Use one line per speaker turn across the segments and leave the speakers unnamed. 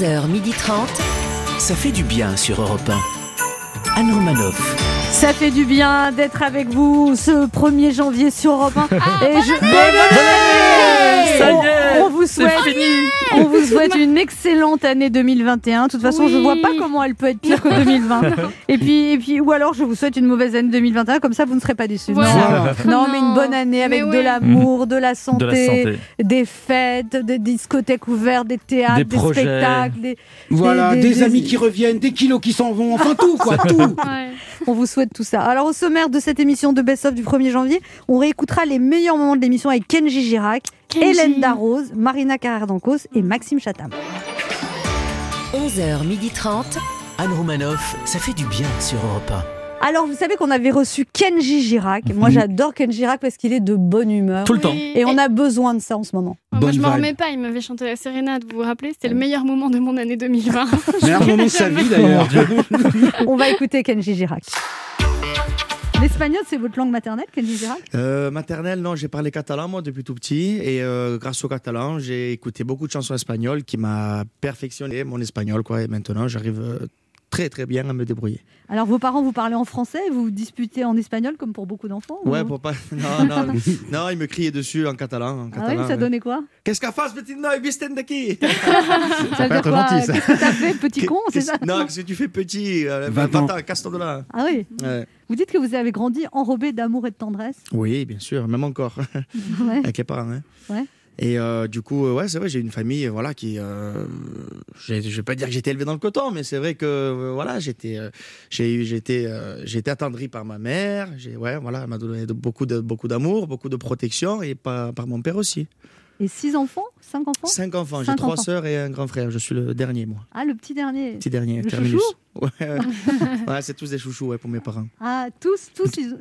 11h30.
Ça fait du bien sur Europe 1. Anne Romanoff.
Ça fait du bien d'être avec vous ce 1er janvier sur Europe 1. Et je...
Ça y
On-
est,
on vous souhaite,
fini.
on vous souhaite une excellente année 2021. De toute façon, je
Oui.
vois pas comment elle peut être pire que 2020. Et puis, et puis, ou alors je vous souhaite une mauvaise année 2021, comme ça vous ne serez pas déçus.
Voilà.
Non,
Non.
mais une bonne année avec de l'amour, de la santé,
De la santé.
des fêtes, des discothèques ouvertes, des théâtres,
Des
spectacles. des-
Voilà,
des-
des,
des-
amis qui reviennent, des kilos qui s'en vont, enfin tout, quoi, tout.
Ouais.
On vous souhaite tout ça. Alors au sommaire de cette émission de Best of du 1er janvier, on réécoutera les meilleurs moments de l'émission avec Kenji Girac,
Kenji.
Hélène Darroze, Marina Carrère d'Ancos et Maxime Chatham.
11h30.
Anne Romanoff, ça fait du bien sur Europe
Alors vous savez qu'on avait reçu Kenji Girac. Moi j'adore Kenji Girac parce qu'il est de bonne humeur.
Tout le temps.
Et on a besoin de ça en ce moment.
Moi,
Bonne
je m'en
vibe.
remets pas. Il m'avait chanté la sérénade, vous vous rappelez? C'était le meilleur moment de mon année 2020.
Meilleur moment de sa vie d'ailleurs.
On va écouter Kenji Girac. L'espagnol, c'est votre langue maternelle, Kenji Girac?
Euh, maternelle, non, j'ai parlé catalan moi depuis tout petit et euh, grâce au catalan, j'ai écouté beaucoup de chansons espagnoles qui m'a perfectionné mon espagnol quoi et maintenant j'arrive euh, très très bien à me débrouiller.
Alors vos parents vous parlez en français, vous vous disputez en espagnol comme pour beaucoup d'enfants
Ouais,
ou-
pour pas non non non, ils me criaient dessus en catalan en
Ah oui,
catalan.
ça
ouais.
donnait quoi
Qu'est-ce qu'à face petit noy visten d'aqui
Ça veut dire quoi Qu'est-ce que t'as fait, petit con, c'est ça
Non, qu'est-ce que tu fais petit euh,
20
20
ans.
ans, casse-toi de là.
Ah oui
Ouais.
Vous dites que vous avez grandi enrobé d'amour et de tendresse
Oui, bien sûr, même encore
Ouais.
avec les parents. hein.
Ouais.
Et euh, du coup, euh, ouais, c'est vrai, j'ai une famille, euh, voilà, qui, euh, je vais pas dire que j'étais élevé dans le coton, mais c'est vrai que, voilà, j'étais, j'ai j'étais, été attendri par ma mère, j'ai, ouais, voilà, elle m'a donné beaucoup de, beaucoup d'amour, beaucoup de protection, et par, par mon père aussi.
Et six enfants? Cinq enfants
Cinq enfants, j'ai trois sœurs et un grand frère. Je suis le dernier, moi,
Ah, le petit dernier.
petit dernier,
Le
terminus.
chouchou
Ouais, c'est tous des chouchous, ouais, pour mes parents.
Ah, tous, tous, ils,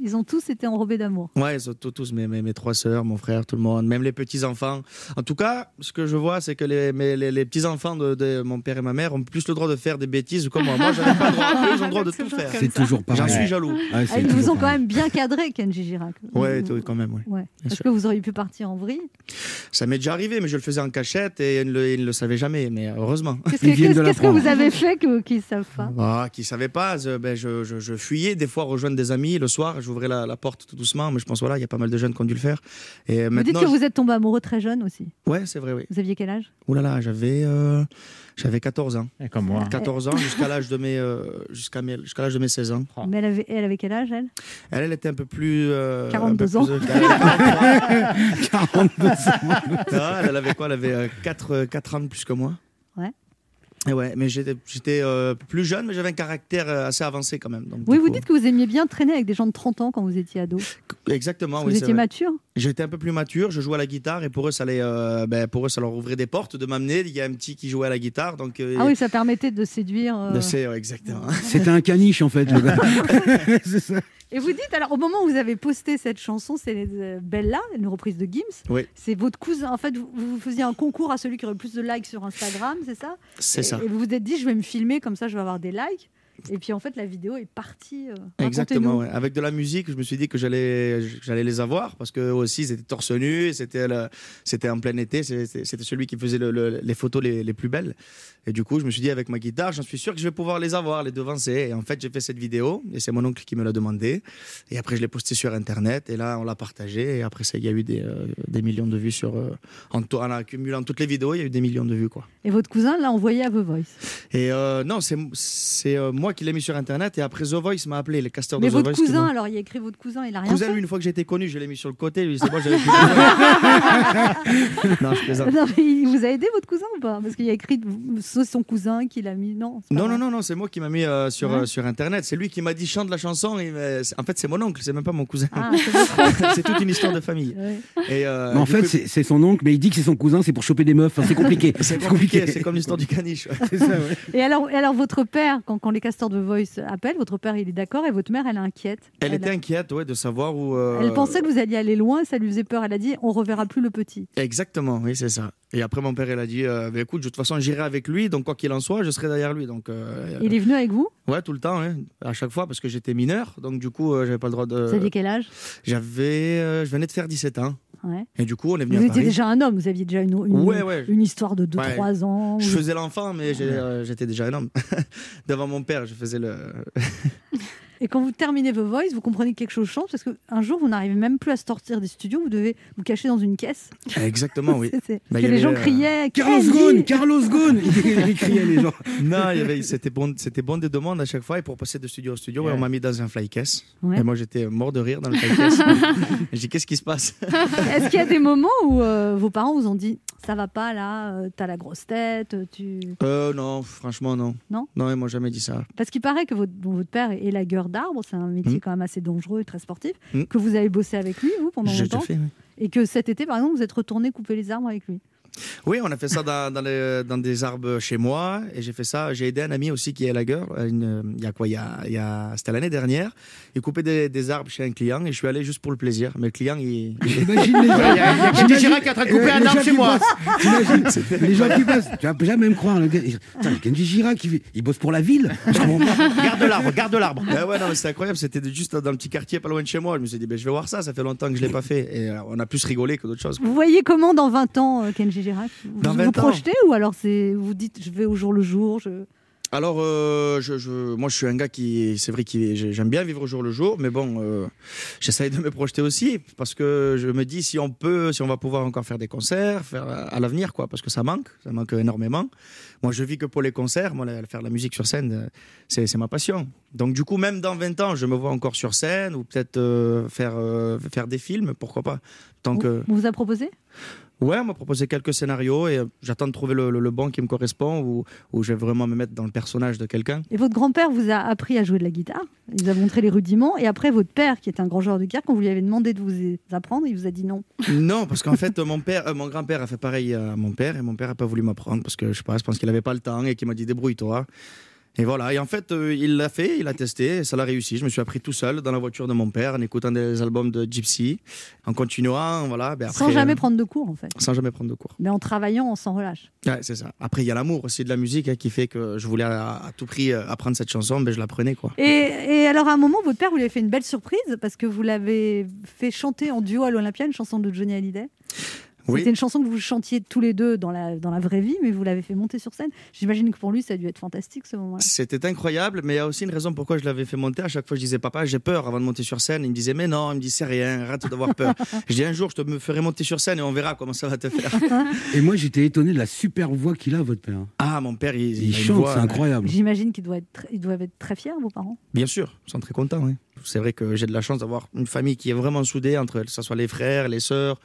ils ont tous été enrobés d'amour.
Ouais, ils tous, tous mes, mes, mes trois sœurs, mon frère, tout le monde, même les petits-enfants. En tout cas, ce que je vois, c'est que les, mes- les, les petits-enfants de, de mon père et ma mère ont plus le droit de faire des bêtises que moi. Moi, j'avais pas le droit. Eux, ils ont le droit de tout faire.
comme
C'est toujours pareil.
J'en suis jaloux.
Ouais,
Ah, ils vous ont quand même bien cadré, Kenji Girac.
Ouais,
Vous-
quand même, ouais.
Ouais.
Sûr.
que vous auriez pu partir en vrille?
Ça m'est déjà arrivé, mais je le faisais en cachette et ils ne le, ils ne le savaient jamais, mais heureusement.
Qu'est-ce que, vous avez fait qu'ils ne savent pas
Ah, qui ne savaient pas, je, ben, je, je, je fuyais des fois rejoindre des amis le soir, j'ouvrais la, la porte tout doucement, mais je pense voilà, il y a pas mal de jeunes qui ont dû le faire. Et
Vous dites que vous êtes tombé amoureux très jeune aussi.
ouais, c'est vrai, oui.
Vous aviez quel âge?
Ouh là là, j'avais, euh, j'avais 14 ans.
Et comme moi.
14 ans jusqu'à l'âge de mes, euh, jusqu'à mes, jusqu'à l'âge de mes 16 ans.
Mais elle avait, elle avait quel âge, elle?
Elle, elle était un peu plus. euh,
42
un peu
ans.
plus- elle avait 43. Non, elle avait quoi? Elle avait 4, ans de plus que moi.
Ouais.
Et ouais, mais j'étais, euh, plus jeune, mais j'avais un caractère euh, assez avancé quand même. donc,
Oui, vous
coup-
dites que vous aimiez bien traîner avec des gens de 30 ans quand vous étiez ado.
Exactement,
vous
oui.
étiez
vrai.
mature
J'étais un peu plus mature, je jouais à la guitare et pour eux, ça, allait, euh, ben, pour eux, ça leur ouvrait des portes de m'amener. Il y a un petit qui jouait à la guitare, donc. euh,
Ah oui, ça permettait de séduire. euh,
de- exactement.
C'était un caniche en fait, le gars. C'est ça.
Et vous dites, alors au moment où vous avez posté cette chanson, c'est Bella, une reprise de Gims.
Oui.
C'est votre cousin. En fait, vous, vous faisiez un concours à celui qui aurait le plus de likes sur Instagram, c'est ça?
C'est
Et vous vous êtes dit, je vais me filmer, comme ça je vais avoir des likes. Et puis en fait, la vidéo est partie. euh,
Exactement, ouais. avec de la musique, je me suis dit que j'allais, j'allais les avoir parce que aussi ils étaient torse nu, et c'était, en plein été, c'était celui qui faisait le- le- les photos les, les plus belles. Et du coup, je me suis dit avec ma guitare, j'en suis sûr que je vais pouvoir les avoir, les devancer. Et en fait, j'ai fait cette vidéo et c'est mon oncle qui me l'a demandé. Et après, je l'ai postée sur Internet et là, on l'a partagé. Et après ça, il y a eu des, euh, des millions de vues sur, euh, en, en accumulant toutes les vidéos, il y a eu des millions de vues quoi.
Et votre cousin l'a envoyé à The Voice.
Et euh, non, c'est, c'est euh, moi qui l'ai mis sur Internet et après The Voice m'a appelé, les casteurs
Mais
de The
votre
Voice. qui
cousin,
m'ont-
alors il a écrit votre cousin, il a rien
Cousin,
fait
lui, une fois que été connu, je l'ai mis sur le côté. Lui, c'est moi, j'avais non, je plaisante.
Non, mais il vous a aidé votre cousin ou pas? Parce qu'il a écrit c'est son cousin qui l'a mis. Non,
Non, non, non, non, c'est moi qui m'a mis euh, sur,
Ouais.
euh, sur Internet. C'est lui qui m'a dit chante la chanson. Et, euh, en fait, c'est mon oncle, c'est même pas mon cousin.
Ah, c'est votre-
toute une histoire de famille.
ouais.
Et, euh,
Mais en fait,
coup,
c'est son oncle, mais il dit que c'est son cousin, c'est pour choper des meufs. Enfin, c'est compliqué.
c'est compliqué. C'est comme l'histoire du caniche.
C'est ça, ouais.
Et alors, et alors votre père, quand, quand les de Voice appellent, votre père il est d'accord et votre mère elle est inquiète.
Elle
Elle
était
a-
inquiète, ouais, de savoir où. euh,
Elle pensait que vous alliez aller loin, ça lui faisait peur. Elle a dit on reverra plus le petit.
Exactement, oui, c'est ça. Et après, mon père, il a dit euh, Bah, écoute, de toute façon, j'irai avec lui, donc quoi qu'il en soit, je serai derrière lui. Donc, euh,
Il est venu avec vous?
Ouais, tout le temps, hein, à chaque fois, parce que j'étais mineur, donc du coup, euh, j'avais pas le droit de.
Vous aviez quel âge?
J'avais, euh, je venais de faire 17 ans,
Ouais.
et du coup, on est venu
Vous
à
étiez
Paris.
déjà un homme, vous aviez déjà une, une,
Ouais, ouais.
une histoire de 2-3
Ouais.
ans.
Je faisais l'enfant, mais j'ai, euh, j'étais déjà un homme. Devant mon père, je faisais le.
Et quand vous terminez vos voice, vous comprenez que quelque chose change parce qu'un jour, vous n'arrivez même plus à sortir des studios, vous devez vous cacher dans une caisse.
Exactement, oui.
C'est- c'est-
Bah,
Parce que les gens
euh,
criaient.
Carlos Ghosn, Carlos Ghosn Il il criait les gens.
Non, il y avait, c'était bon, c'était bon des demandes à chaque fois. Et pour passer de studio au studio, ouais, on m'a mis dans un fly case.
Ouais.
Et moi, j'étais mort de rire dans le fly case. Et j'ai dit, qu'est-ce qui se passe?
Est-ce qu'il y a des moments où euh, vos parents vous ont dit ça va pas là, euh, t'as la grosse tête, tu.
euh, Non, franchement, non.
Non?
Non, ils m'ont jamais dit ça.
Parce qu'il paraît que votre, bon, votre père est lagueur d'arbres, c'est un métier
Mhm.
quand même assez dangereux et très sportif,
Mhm.
que vous avez bossé avec lui, vous, pendant longtemps,
déjà fait, oui.
et que cet été, par exemple, vous êtes retourné couper les arbres avec lui?
Oui, on a fait ça dans, dans, les- dans des arbres chez moi. Et j'ai fait ça. J'ai aidé un ami aussi qui est lagueur. une- Il y a quoi il y a, il y a- C'était l'année dernière. Il coupait des, des arbres chez un client et je suis allé juste pour le plaisir. Mais le client, il.
Imagine les gens.
Il y a, il y a Kenji
J'imagine-
Girac qui est en train de couper
Euh,
un arbre chez moi.
Les gens qui passent, tu vas jamais me croire. Le gars, Kenji Girac, il, il bosse pour la ville.
Garde l'arbre, garde l'arbre.
Ah ouais, non, mais c'était incroyable. C'était juste dans le petit quartier pas loin de chez moi. Je me suis dit, ben, je vais voir ça. Ça fait longtemps que je l'ai pas fait. Et euh, on a plus rigolé que d'autres choses.
Vous voyez comment dans 20 ans, euh, Girac Vous vous
20 ans
projetez ou alors vous dites je vais au jour le jour je...
Alors, euh, je, je- moi, je suis un gars qui, c'est vrai que j'aime bien vivre au jour le jour, mais bon, euh, j'essaye de me projeter aussi parce que je me dis si on peut, si on va pouvoir encore faire des concerts, faire à, l'avenir, quoi, parce que ça manque, ça manque énormément. Moi, je vis que pour les concerts, moi, faire la musique sur scène, c'est ma passion. Donc, du coup, même dans 20 ans, je me vois encore sur scène ou peut-être euh, faire, faire des films, pourquoi pas. Tant que,
On vous a proposé?
Ouais, on m'a proposé quelques scénarios et euh, j'attends de trouver le, le- le bon qui me correspond ou où je vais vraiment me mettre dans le personnage de quelqu'un.
Et votre grand-père vous a appris à jouer de la guitare, il vous a montré les rudiments, et après votre père, qui est un grand joueur de guitare, quand vous lui avez demandé de vous apprendre, il vous a dit non.
Non, parce qu'en fait, mon père, euh, mon grand-père a fait pareil à mon père et mon père a pas voulu m'apprendre parce que je sais pas, je pense qu'il avait pas le temps et qu'il m'a dit débrouille-toi. Et voilà. Et en fait, euh, il l'a fait, il a testé, et ça l'a réussi. Je me suis appris tout seul dans la voiture de mon père en écoutant des albums de Gypsy, en continuant, voilà. Ben
sans jamais
euh,
prendre de cours en fait.
sans jamais prendre de cours.
Mais en travaillant, on s'en relâche.
Ouais, c'est ça. Après, il y a l'amour aussi de la musique hein, qui fait que je voulais à, à tout prix euh, apprendre cette chanson, mais je la prenais quoi.
Et, et alors à un moment, votre père vous lui avez fait une belle surprise parce que vous l'avez fait chanter en duo à l'Olympia, une chanson de Johnny Hallyday?
Oui.
C'était une chanson que vous chantiez tous les deux dans la, dans la vraie vie, mais vous l'avez fait monter sur scène. J'imagine que pour lui, ça a dû être fantastique ce moment-là.
C'était incroyable, mais il y a aussi une raison pourquoi je l'avais fait monter. À chaque fois, je disais, papa, j'ai peur avant de monter sur scène. Il me disait, mais non, il me dit, c'est rien, arrête d'avoir peur. je dis, un jour, je te me ferai monter sur scène et on verra comment ça va te faire.
Et moi, j'étais étonné de la super voix qu'il a, votre père.
ah, mon père, il,
Il chante, c'est incroyable.
J'imagine qu'ils doivent, être très- ils doivent être très fiers, vos parents.
Bien sûr, ils sont très contents. oui. C'est vrai que j'ai de la chance d'avoir une famille qui est vraiment soudée, entre que ce soit les frères, les sœurs,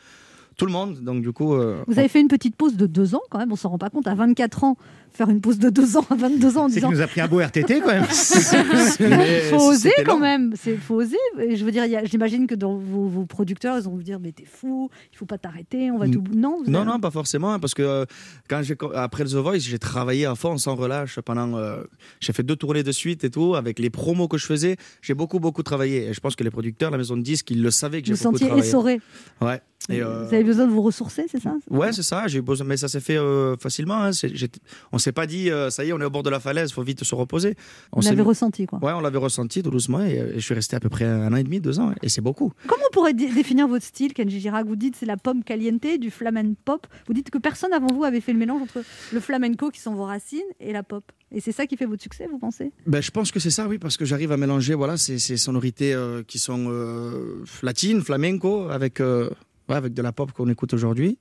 tout le monde. Donc, du coup. euh,
Vous avez fait une petite pause de deux ans quand même, on s'en rend pas compte. À 24 ans, faire une pause de deux ans à 22 ans en
C'est
disant
nous a pris un beau RTT quand même.
mais
faut oser quand
long.
même, c'est faut oser. Et je veux dire, il j'imagine que dans vos, vos producteurs, ils vont vous dire mais t'es fou, il faut pas t'arrêter, on va tout. Non, vous
Non,
avez-
non, pas forcément, hein, parce que euh, quand j'ai après le The Voice, j'ai travaillé à fond, sans relâche, pendant. euh, j'ai fait deux tournées de suite et tout, avec les promos que je faisais, j'ai beaucoup, beaucoup travaillé. Et je pense que les producteurs, la maison de disques, ils le savaient que
Vous
j'ai
vous
beaucoup
sentiez
travaillé.
essoré.
Ouais. Et, euh,
Vous avez besoin de vous ressourcer, c'est ça?
Ouais, c'est ça. J'ai besoin, mais ça s'est fait euh, facilement. Hein. On s'est pas dit, euh, ça y est, on est au bord de la falaise, faut vite se reposer. On s'est mis-
ressenti quoi.
Ouais, on l'avait ressenti tout doucement et, euh, et je suis resté à peu près un an et demi, deux ans, et c'est beaucoup.
Comment on pourrait dé- définir votre style, Kenji Girac? Vous dites c'est la pomme caliente, du flamenco pop. Vous dites que personne avant vous avait fait le mélange entre le flamenco, qui sont vos racines, et la pop. Et c'est ça qui fait votre succès, vous pensez?
Ben, je pense que c'est ça, oui, parce que j'arrive à mélanger voilà, ces, ces sonorités euh, qui sont euh, latines, flamenco, avec, euh, ouais, avec de la pop qu'on écoute aujourd'hui.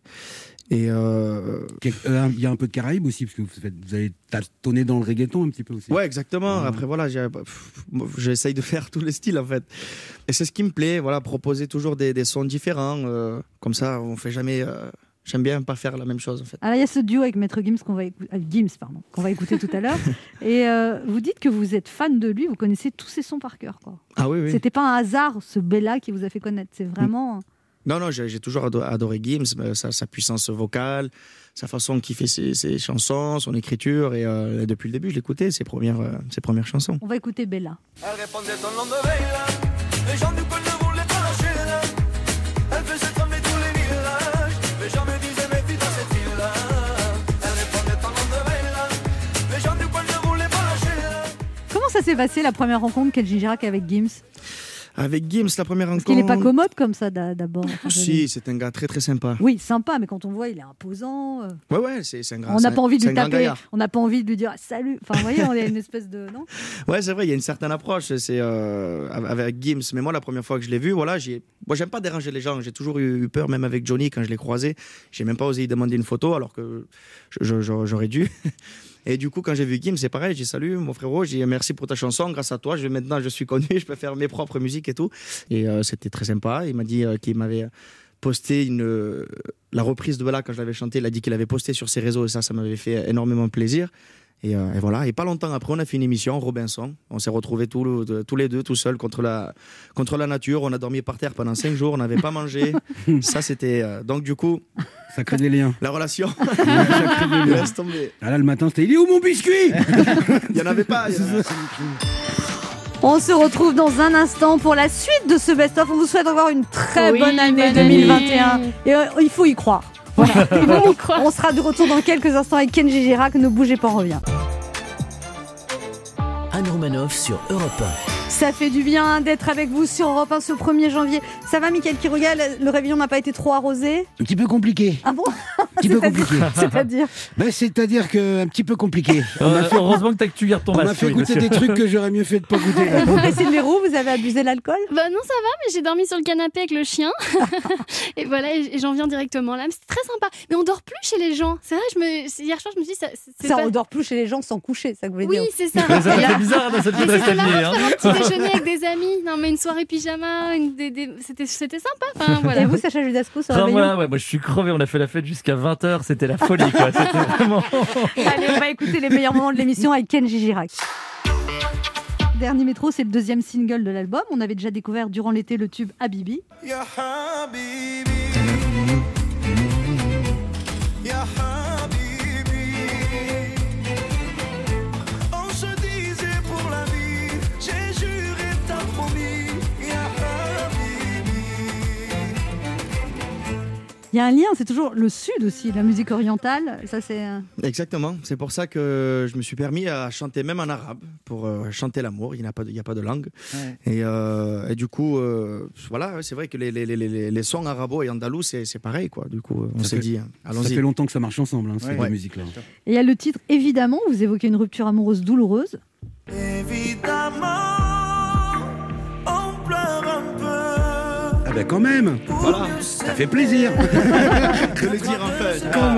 Et euh,
euh, Il y a un peu de Caraïbes aussi, parce que vous, faites- vous avez tâtonné dans le reggaeton un petit peu aussi.
ouais, exactement.
Ouais.
Après, voilà, j'essaye de faire tous les styles, en fait. Et c'est ce qui me plaît, voilà, proposer toujours des, des sons différents. euh, comme ça, on fait jamais. euh, J'aime bien pas faire la même chose, en fait.
Alors il y a ce duo avec Maître Gims qu'on va, écou- Gims, pardon, qu'on va écouter tout à l'heure. Et euh, vous dites que vous êtes fan de lui, vous connaissez tous ses sons par cœur. Quoi.
Ah oui, oui.
C'était pas un hasard, ce Bella qui vous a fait connaître. C'est vraiment.
Non, non, j'ai toujours adoré Gims, euh, sa, puissance vocale, sa façon qu'il fait ses, chansons, son écriture. Euh, et depuis le début, je l'écoutais, ses premières, euh, chansons.
On va écouter Bella.
Comment
ça s'est passé la première rencontre qu'elle Girac avec Gims?
Avec Gims, la première
Parce
rencontre.
qu'il n'est pas commode comme ça d'a- d'abord.
Si, c'est un gars très très sympa.
Oui, sympa, mais quand on voit, il est imposant. euh,
Ouais, ouais, c'est un grand.
on n'a pas envie de lui taper. On n'a pas envie de lui dire salut. Enfin, vous voyez, on a une espèce de non.
Ouais, c'est vrai, il y a une certaine approche. C'est euh, avec Gims. Mais moi, la première fois que je l'ai vu, voilà, j'ai. Moi, j'aime pas déranger les gens. J'ai toujours eu eu peur, même avec Johnny, quand je l'ai croisé. J'ai même pas osé lui demander une photo, alors que j'aurais dû. Et du coup, quand j'ai vu Gims, c'est pareil. J'ai salut, mon frérot. J'ai merci pour ta chanson. Grâce à toi, je, maintenant, je suis connu. Je peux faire mes propres musiques et tout. Et euh, c'était très sympa. Il m'a dit euh, qu'il m'avait posté euh, la reprise de Bala quand je l'avais chanté. Il a dit qu'il avait posté sur ses réseaux et ça, ça m'avait fait énormément plaisir. Et, euh, et voilà. Et pas longtemps après, on a fait une émission, Robinson. On s'est retrouvés tous, le- tous les deux, tout seuls, contre la, contre la nature. On a dormi par terre pendant cinq jours. On n'avait pas mangé. ça, c'était. euh, donc, du coup,
Ça crée des liens.
la relation.
Ça crée des liens.
Laisse tomber.
Ah là, le matin, c'était Il est où mon biscuit?
Il n'y en avait pas. il y en avait-
On se retrouve dans un instant pour la suite de ce best-of. On vous souhaite encore une très
Oui,
bonne année
bonne
2021.
année.
Et euh, il faut y croire. Voilà. On sera de retour dans quelques instants avec Kenji Girac. Ne bougez pas, on revient.
Anne Romanoff sur Europe
Ça fait du bien d'être avec vous sur Europe 1 ce 1er janvier. Ça va, Mickaël qui regarde Le réveillon n'a pas été trop arrosé?
Un petit peu compliqué.
Ah bon?
Un petit peu compliqué.
C'est-à-dire?
Ben, C'est-à-dire que un petit peu compliqué. On m'a
Euh,
fait,
heureusement que, t'as- que tu gardes ton
on m'a fait
oui,
goûter
monsieur.
des trucs que j'aurais mieux fait de pas goûter.
Vous, Christine Leroux, vous avez abusé de l'alcool?
Bah non, ça va, mais j'ai dormi sur le canapé avec le chien. et voilà, et j'en viens directement là. Mais C'était très sympa. Mais on dort plus chez les gens. C'est vrai, je me... hier soir, je me suis dit, ça, c'est
Ça,
pas...
on dort plus chez les gens sans coucher, ça que vous voulez
Oui,
dire
c'est ça. Euh,
bizarre dans cette vie de
déjeuner avec des amis. Non, mais une soirée pyjama, une des, des- c'était c'était sympa. Enfin, voilà.
Et vous, Sacha Judasco, sur
Enfin, moi, ouais, moi, je suis crevé. On a fait la fête jusqu'à 20h. C'était la folie, quoi. C'était vraiment.
Allez, on va écouter les meilleurs moments de l'émission avec Kenji Girac. Dernier métro, c'est le deuxième single de l'album. On avait déjà découvert durant l'été le tube Habibi.
Habibi
Il y a un lien, c'est toujours le sud aussi, la musique orientale. Ça, c'est. euh,
Exactement. C'est pour ça que je me suis permis à chanter même en arabe pour euh, chanter l'amour. Il n'y a, pas de- il n'y a pas de langue. Et, euh, et du coup, euh, voilà, ouais, c'est vrai que les, les, les, les, les sons arabo et andalous, c'est c'est pareil. Quoi. Du coup, on
Ça
s'est
fait-
dit, hein,
Ça fait
allons-y.
longtemps que ça marche ensemble, hein, ces
Ouais.
deux
Ouais.
musiques-là.
Et il y a le titre, évidemment, vous évoquez une rupture amoureuse douloureuse.
Évidemment
ben quand même.
Voilà,
Ça fait plaisir.
De le dire en fait.
Quand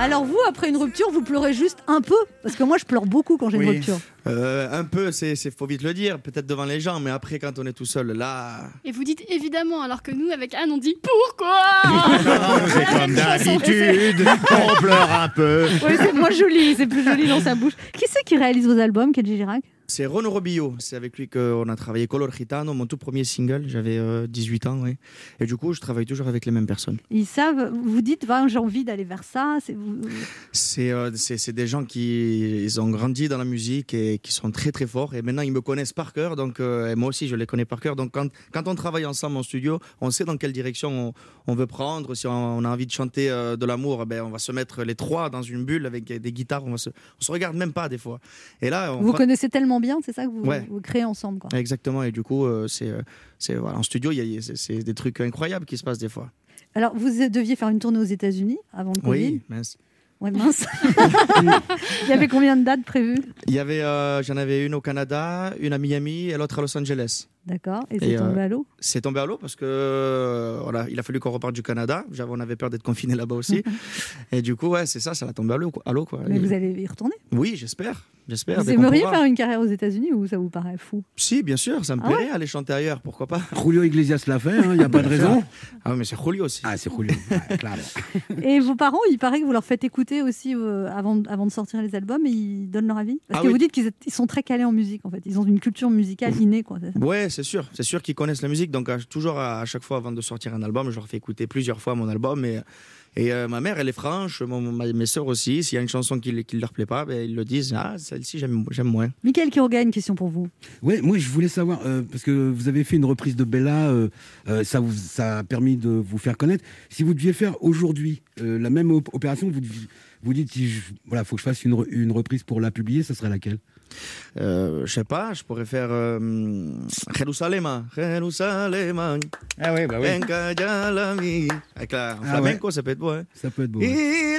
Alors vous, après une rupture, vous pleurez juste un peu Parce que moi, je pleure beaucoup quand j'ai une rupture.
Euh, un peu, c'est c'est- faut vite le dire, peut-être devant les gens, mais après, quand on est tout seul, là.
Et vous dites évidemment, alors que nous, avec Anne, on dit pourquoi?
C'est comme d'habitude, on pleure un peu.
Oui, c'est moins joli, c'est plus joli dans sa bouche. Qui c'est qui réalise vos albums, Kenji Girac?
C'est Renaud Robillo, c'est avec lui qu'on a travaillé Color Gitano, mon tout premier single, j'avais euh, 18 ans, ouais. Et du coup, je travaille toujours avec les mêmes personnes.
Ils savent, vous dites, j'ai envie d'aller vers ça. c'est vous-
C'est euh, des gens qui ils ont grandi dans la musique et qui sont très très forts. Et maintenant, ils me connaissent par cœur. Donc, euh, et moi aussi, je les connais par cœur. Donc, quand, quand on travaille ensemble en studio, on sait dans quelle direction on, on veut prendre. Si on, on a envie de chanter euh, de l'amour, ben, on va se mettre les trois dans une bulle avec des guitares. On, va se, on se regarde même pas des fois. Et là, on
Vous connaissez tellement bien, c'est ça que vous,
Ouais.
vous créez ensemble. Quoi.
Exactement. Et du coup, euh, c'est euh, c'est voilà, en studio, il y c'est des trucs incroyables qui se passent des fois.
Alors, vous deviez faire une tournée aux États-Unis avant le Covid.
Oui, mince.
Ouais, mince. Il y avait combien de dates prévues?
Il y avait, euh, j'en avais une au Canada, une à Miami et l'autre à Los Angeles.
D'accord. Et c'est tombé
euh,
à l'eau
C'est tombé à l'eau parce que euh, voilà, il a fallu qu'on reparte du Canada. J'avais- On avait peur d'être confiné là-bas aussi. et du coup, ouais, c'est ça, ça l'a tombé à l'eau. à l'eau, quoi.
Mais
Et-
vous allez y retourner
Oui, j'espère. J'espère.
Vous aimeriez faire une carrière aux États-Unis ou ça vous paraît fou?
Si, bien sûr, ça me
Ah ouais
plairait aller chanter ailleurs, pourquoi pas.
Julio Iglesias l'a fait, il n'y a pas de raison.
Ah, mais c'est Julio aussi.
Ah, c'est Julio. Ouais, claro.
Et vos parents, il paraît que vous leur faites écouter aussi euh, avant, avant de sortir les albums et ils donnent leur avis? Parce
Ah
que
oui.
vous dites qu'ils sont très calés en musique en fait. Ils ont une culture musicale innée quoi.
Ouais, c'est sûr. C'est sûr qu'ils connaissent la musique. Donc, à- toujours à, à chaque fois avant de sortir un album, je leur fais écouter plusieurs fois mon album. Et, Et euh, ma mère, elle est franche, mon- ma- mes sœurs aussi. S'il y a une chanson qui ne leur plaît pas, ben, ils le disent. Ah, celle-ci, j'aime j'aime moins.
Michael Quiroga, une question pour vous.
Ouais, moi je voulais savoir, euh, parce que vous avez fait une reprise de Bella, euh, euh, ça, vous, ça a permis de vous faire connaître. Si vous deviez faire aujourd'hui euh, la même op- opération, vous, deviez- vous dites, si je, voilà, faut que je fasse une, re- une reprise pour la publier, ça serait laquelle?
Euh, je sais pas, je pourrais faire euh, Jerusalem, Jerusalem,
Ah oui, bah oui.
venga ya la mi. Avec la en
Ah
flamenco, ça peut être beau. Hein.
Ça peut être beau. ouais.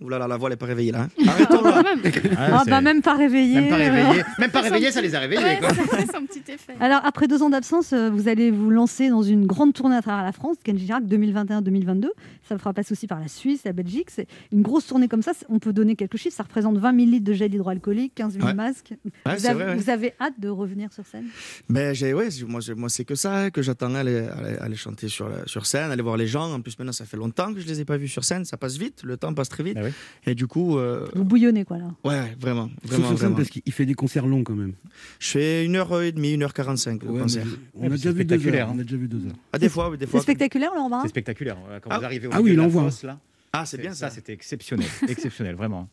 Ouh là là, la voix n'est pas réveillée là. hein. Arrêtons là.
Même.
Ah,
c'est-
bah même pas réveillé.
Même pas
euh.
réveillé. Même pas réveillé, ça les a réveillés.
Ouais,
quoi.
ça fait son petit effet.
Alors, après deux ans d'absence, euh, vous allez vous lancer dans une grande tournée à travers la France, Kenji Girac 2021-2022. Ça fera passer aussi par la Suisse, la Belgique. C'est une grosse tournée comme ça. c'est- On peut donner quelques chiffres. Ça représente 20 000 litres de gel hydroalcoolique, 15 000
Ouais.
masques.
Ouais,
vous,
c'est
avez,
vrai, ouais.
vous avez hâte de revenir sur scène?
Ben, j'ai, ouais, moi, moi c'est que ça que j'attends aller, aller, aller chanter sur, la- sur scène, aller voir les gens. En plus, maintenant, ça fait longtemps que je les ai pas vus sur scène. Ça passe vite, le temps passe très vite.
Ah oui.
Et du coup, euh,
Vous bouillonnez, quoi, là.
ouais, vraiment,
Sauf
vraiment,
sur scène,
vraiment.
parce qu'il fait des concerts longs quand même.
Je fais une heure et demie, une heure quarante-cinq le
Ouais,
concert.
mais on
Ouais,
a
mais
déjà
c'est
vu deux heures.
hein.
On a déjà vu deux heures.
Ah, des fois, oui, des
C'est
fois.
spectaculaire, Laurent Barra
C'est spectaculaire. Quand
Ah.
vous arrivez au
Ah oui,
fosse, là.
Ah, c'est bien ça.
Ça, c'était exceptionnel. exceptionnel, vraiment.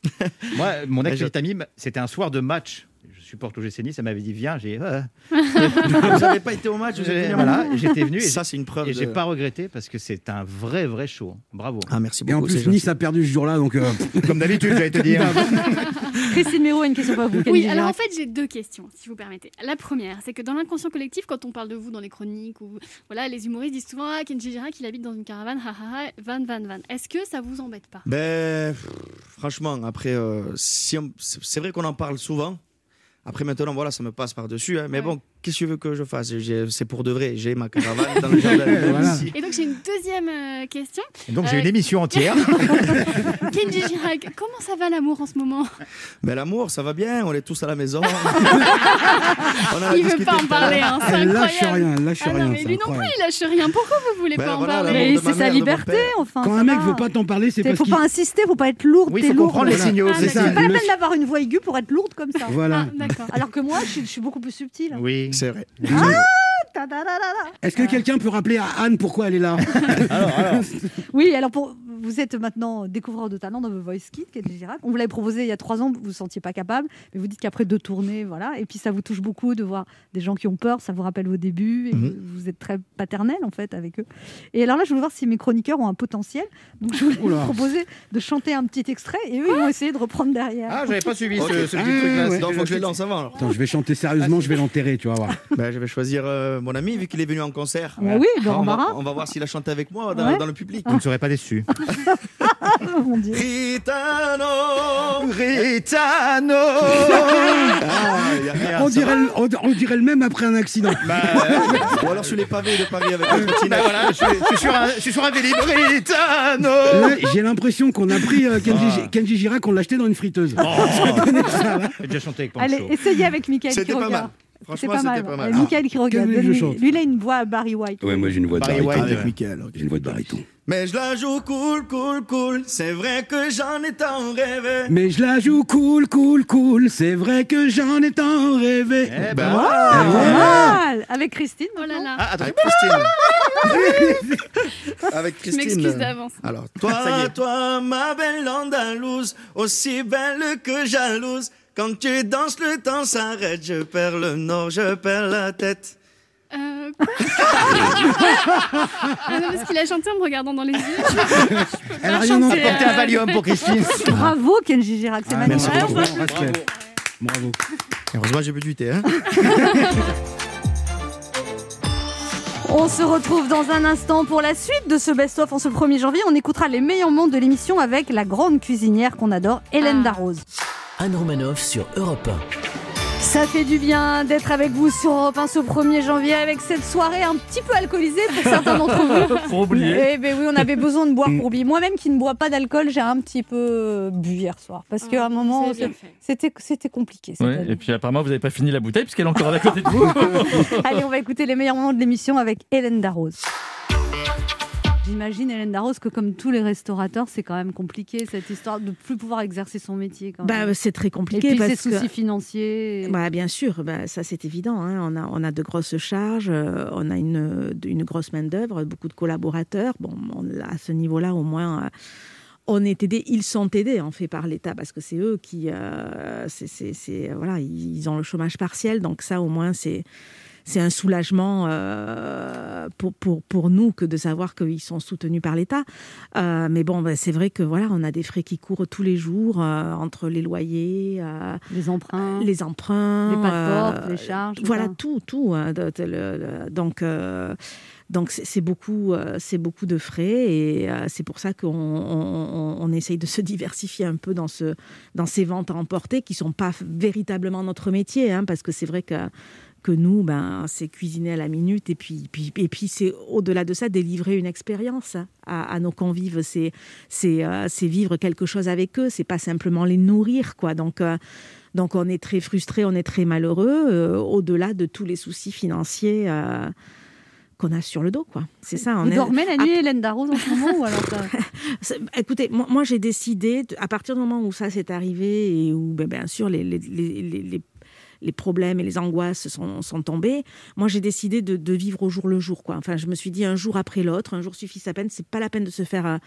Moi, mon
Mais
ex
je-
Tamim, c'était un soir de match. Je supporte l'OGC Nice, elle m'avait dit viens, j'ai euh,
Vous n'avez pas été au match, vous
j'ai- voilà, j'étais venu et,
Ça, c'est une preuve.
et j'ai
de-
pas regretté parce que c'est un vrai vrai show. Bravo.
Ah, merci
Et en
beaucoup.
plus. Nice a perdu ce jour-là, donc. euh,
Comme d'habitude, j'allais te dire.
Christine Méro a une question pour vous,
Oui, alors en fait, j'ai deux questions, si vous permettez. La première, c'est que dans l'inconscient collectif, quand on parle de vous dans les chroniques, ou voilà, les humoristes disent souvent Ah, Kenji Girac, il habite dans une caravane, ha ha ha, van, van, van. Est-ce que ça vous embête pas?
Ben, franchement, après, euh, si on- c'est c'est vrai qu'on en parle souvent. Après, maintenant, voilà, ça me passe par-dessus. hein. Mais
Ouais.
bon, qu'est-ce que tu veux que je fasse? C'est pour de vrai. J'ai ma caravane dans le jardin.
Voilà.
Et donc, j'ai une deuxième euh, question.
Et donc j'ai
Euh,
une émission entière.
Kenji Girac, comment ça va l'amour en ce moment?
Ben, l'amour, ça va bien. On est tous à la maison. On en a
Il veut
discuté
pas en parler, hein, c'est
Elle lâche
incroyable.
rien, lâche
Ah
rien.
non, mais lui non plus,
incroyable.
il lâche rien. Pourquoi vous voulez
Ben
pas en parler
c'est sa liberté, enfin.
Quand un mec
va.
veut pas t'en parler, c'est
Il
parce
faut
qu'il.
pas insister, faut pas être lourde.
Oui, il faut comprendre les signaux.
Ah,
c'est
C'est
ça.
pas la peine d'avoir une voix aiguë pour être lourde comme ça.
Voilà.
Ah, D'accord.
Alors que moi, je suis, je suis beaucoup plus subtile.
Oui.
C'est vrai.
Da.
Est-ce que quelqu'un peut rappeler à Anne pourquoi elle est là?
Alors, alors.
Oui, alors pour, vous êtes maintenant découvreur de talent dans The Voice Kids, Kenji Girac. On vous l'avait proposé il y a trois ans, vous vous sentiez pas capable, mais vous dites qu'après deux tournées, voilà, et puis ça vous touche beaucoup de voir des gens qui ont peur, ça vous rappelle vos débuts, et
Mhm.
vous, vous êtes très paternel en fait avec eux. Et alors là, je voulais voir si mes chroniqueurs ont un potentiel, donc je voulais
Oula.
vous proposer de chanter un petit extrait, et eux, ils vont essayer de reprendre derrière.
Ah, j'avais pas suivi ce, petit
Ah,
truc-là.
ouais.
c'est-
Donc, faut que je les lance avant. alors.
Attends, je vais chanter sérieusement, je vais l'enterrer, tu vas voir.
Ben, je vais choisir euh, mon ami, vu qu'il est venu en concert.
Ah oui,
on,
Laurent
va, on va voir s'il a chanté avec moi dans,
Ouais.
dans le public.
Vous ne serez pas déçus.
Oh, mon Dieu.
Ritano
Ritano
Ah, y a rien,
On dirait, le- on, on dirait le même après un accident.
va. Ou alors sur les pavés de Paris avec la
Bah
trottinette.
voilà, je suis, je suis sur un, je suis sur un vélib. Ritano
j'ai l'impression qu'on a pris euh, Kenji,
Ah.
Kenji Girac, on l'a acheté dans une friteuse.
J'ai déjà chanté avec Pancho.
Allez, essayez avec Michael
C'était pas mal.
C'est
Franchement,
pas
c'était
mal.
pas
Allez,
mal.
Michael
Quel je
donne-lui-
chante
lui, il a une voix à Barry White.
Ouais, moi j'ai une voix de
Barry. White.
Avec ok.
J'ai une voix de baryton.
Mais je la joue cool, cool, cool. C'est vrai que j'en ai tant rêvé.
Mais je la joue cool, cool, cool. C'est vrai que j'en ai tant rêvé.
Eh ben,
Ben,
Ah,
Eh ouais.
pas mal Avec Christine
Oh là là.
Ah, attends.
Avec Christine. Avec
Je
Christine.
m'excuse d'avance.
Alors, toi, toi, ma belle Andalouse, aussi belle que jalouse. Quand tu danses, le temps s'arrête. Je perds le nord, je perds la tête.
Euh, quoi ah non, parce qu'il a chanté en me regardant dans les yeux.
Elle a rien
chanter,
entendu.
Portez un Valium pour Christine.
Bravo Kenji Girac, c'est
Ah,
magnifique.
merci
bravo,
beaucoup.
respect. Bravo.
Heureusement, j'ai bu du thé. Hein
On se retrouve dans un instant pour la suite de ce best-of en ce 1er janvier. On écoutera les meilleurs moments de l'émission avec la grande cuisinière qu'on adore, Hélène
Ah.
Darroze.
Anne Romanoff sur Europe
Ça fait du bien d'être avec vous sur Europe 1 ce 1er janvier avec cette soirée un petit peu alcoolisée pour certains d'entre vous.
Pour oublier.
Eh ben oui, on avait besoin de boire pour oublier. Moi-même qui ne bois pas d'alcool, j'ai un petit peu euh, bu hier soir parce qu'à un moment,
bien fait.
c'était c'était compliqué.
Ouais, et puis apparemment, vous n'avez pas fini la bouteille puisqu'elle est encore à côté de vous.
Allez, on va écouter les meilleurs moments de l'émission avec Hélène Darroze. J'imagine, Hélène Darroze, que comme tous les restaurateurs, c'est quand même compliqué cette histoire de plus pouvoir exercer son métier. Quand.
Bah, c'est très
Et
compliqué
puis
parce
ces soucis
que
financiers.
Bah, bien sûr, bah, ça c'est évident. hein. On, a, on a de grosses charges, euh, on a une, de- une grosse main-d'œuvre, beaucoup de collaborateurs. Bon, on- à ce niveau-là, au moins, euh, on est aidés. Ils sont aidés, en fait, par l'État, parce que c'est eux qui. euh, c'est- voilà, ils ont le chômage partiel, donc ça, au moins, c'est. C'est un soulagement euh, pour, pour, pour nous que de savoir qu'ils sont soutenus par l'État. Euh, mais bon, ben, c'est vrai que voilà, on a des frais qui courent tous les jours euh, entre les loyers,
les emprunts,
les emprunts,
les charges,
voilà
ça.
tout, tout. hein, de- de- donc donc c'est beaucoup, c'est beaucoup de frais et c'est pour ça qu'on on, on essaye de se diversifier un peu dans ce dans ces ventes à emporter qui sont pas véritablement notre métier, hein, parce que c'est vrai que que nous, ben, c'est cuisiner à la minute et puis, puis, et puis c'est au-delà de ça, délivrer une expérience à, à nos convives, c'est c'est euh, c'est vivre quelque chose avec eux, c'est pas simplement les nourrir, quoi. Donc, euh, donc on est très frustré, on est très malheureux, euh, au-delà de tous les soucis financiers qu'on a sur le dos, quoi. C'est ça. on
Vous
est-
dormez la nuit, Hélène Darroze, en ce moment ou alors
Écoutez, moi, moi, j'ai décidé, à partir du moment où ça s'est arrivé et où, ben, bien sûr, les, les, les, les- les- problèmes et les angoisses sont, sont tombés, moi, j'ai décidé de, de vivre au jour le jour. Quoi. Enfin, je me suis dit un jour après l'autre, un jour suffit sa peine, c'est pas la peine de se faire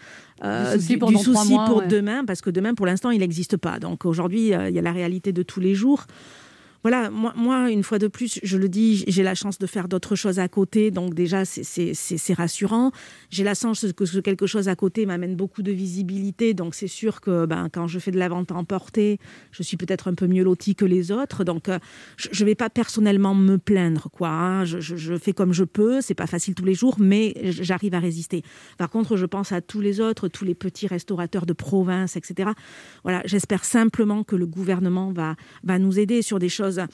euh,
Du souci
du,
pendant
du
trois
souci
mois,
pour
ouais.
demain, parce que demain, pour l'instant, il n'existe pas. Donc aujourd'hui, euh, il y a la réalité de tous les jours voilà, moi, une fois de plus, je le dis, j'ai la chance de faire d'autres choses à côté, donc déjà, c'est- rassurant. J'ai la chance que quelque chose à côté m'amène beaucoup de visibilité, donc c'est sûr que ben, quand je fais de la vente à emporter, je suis peut-être un peu mieux lotie que les autres, donc euh, je ne vais pas personnellement me plaindre, quoi. hein. Je, fais comme je peux, c'est pas facile tous les jours, mais j'arrive à résister. Par contre, je pense à tous les autres, tous les petits restaurateurs de province, etc. Voilà, j'espère simplement que le gouvernement va nous aider sur des choses cosa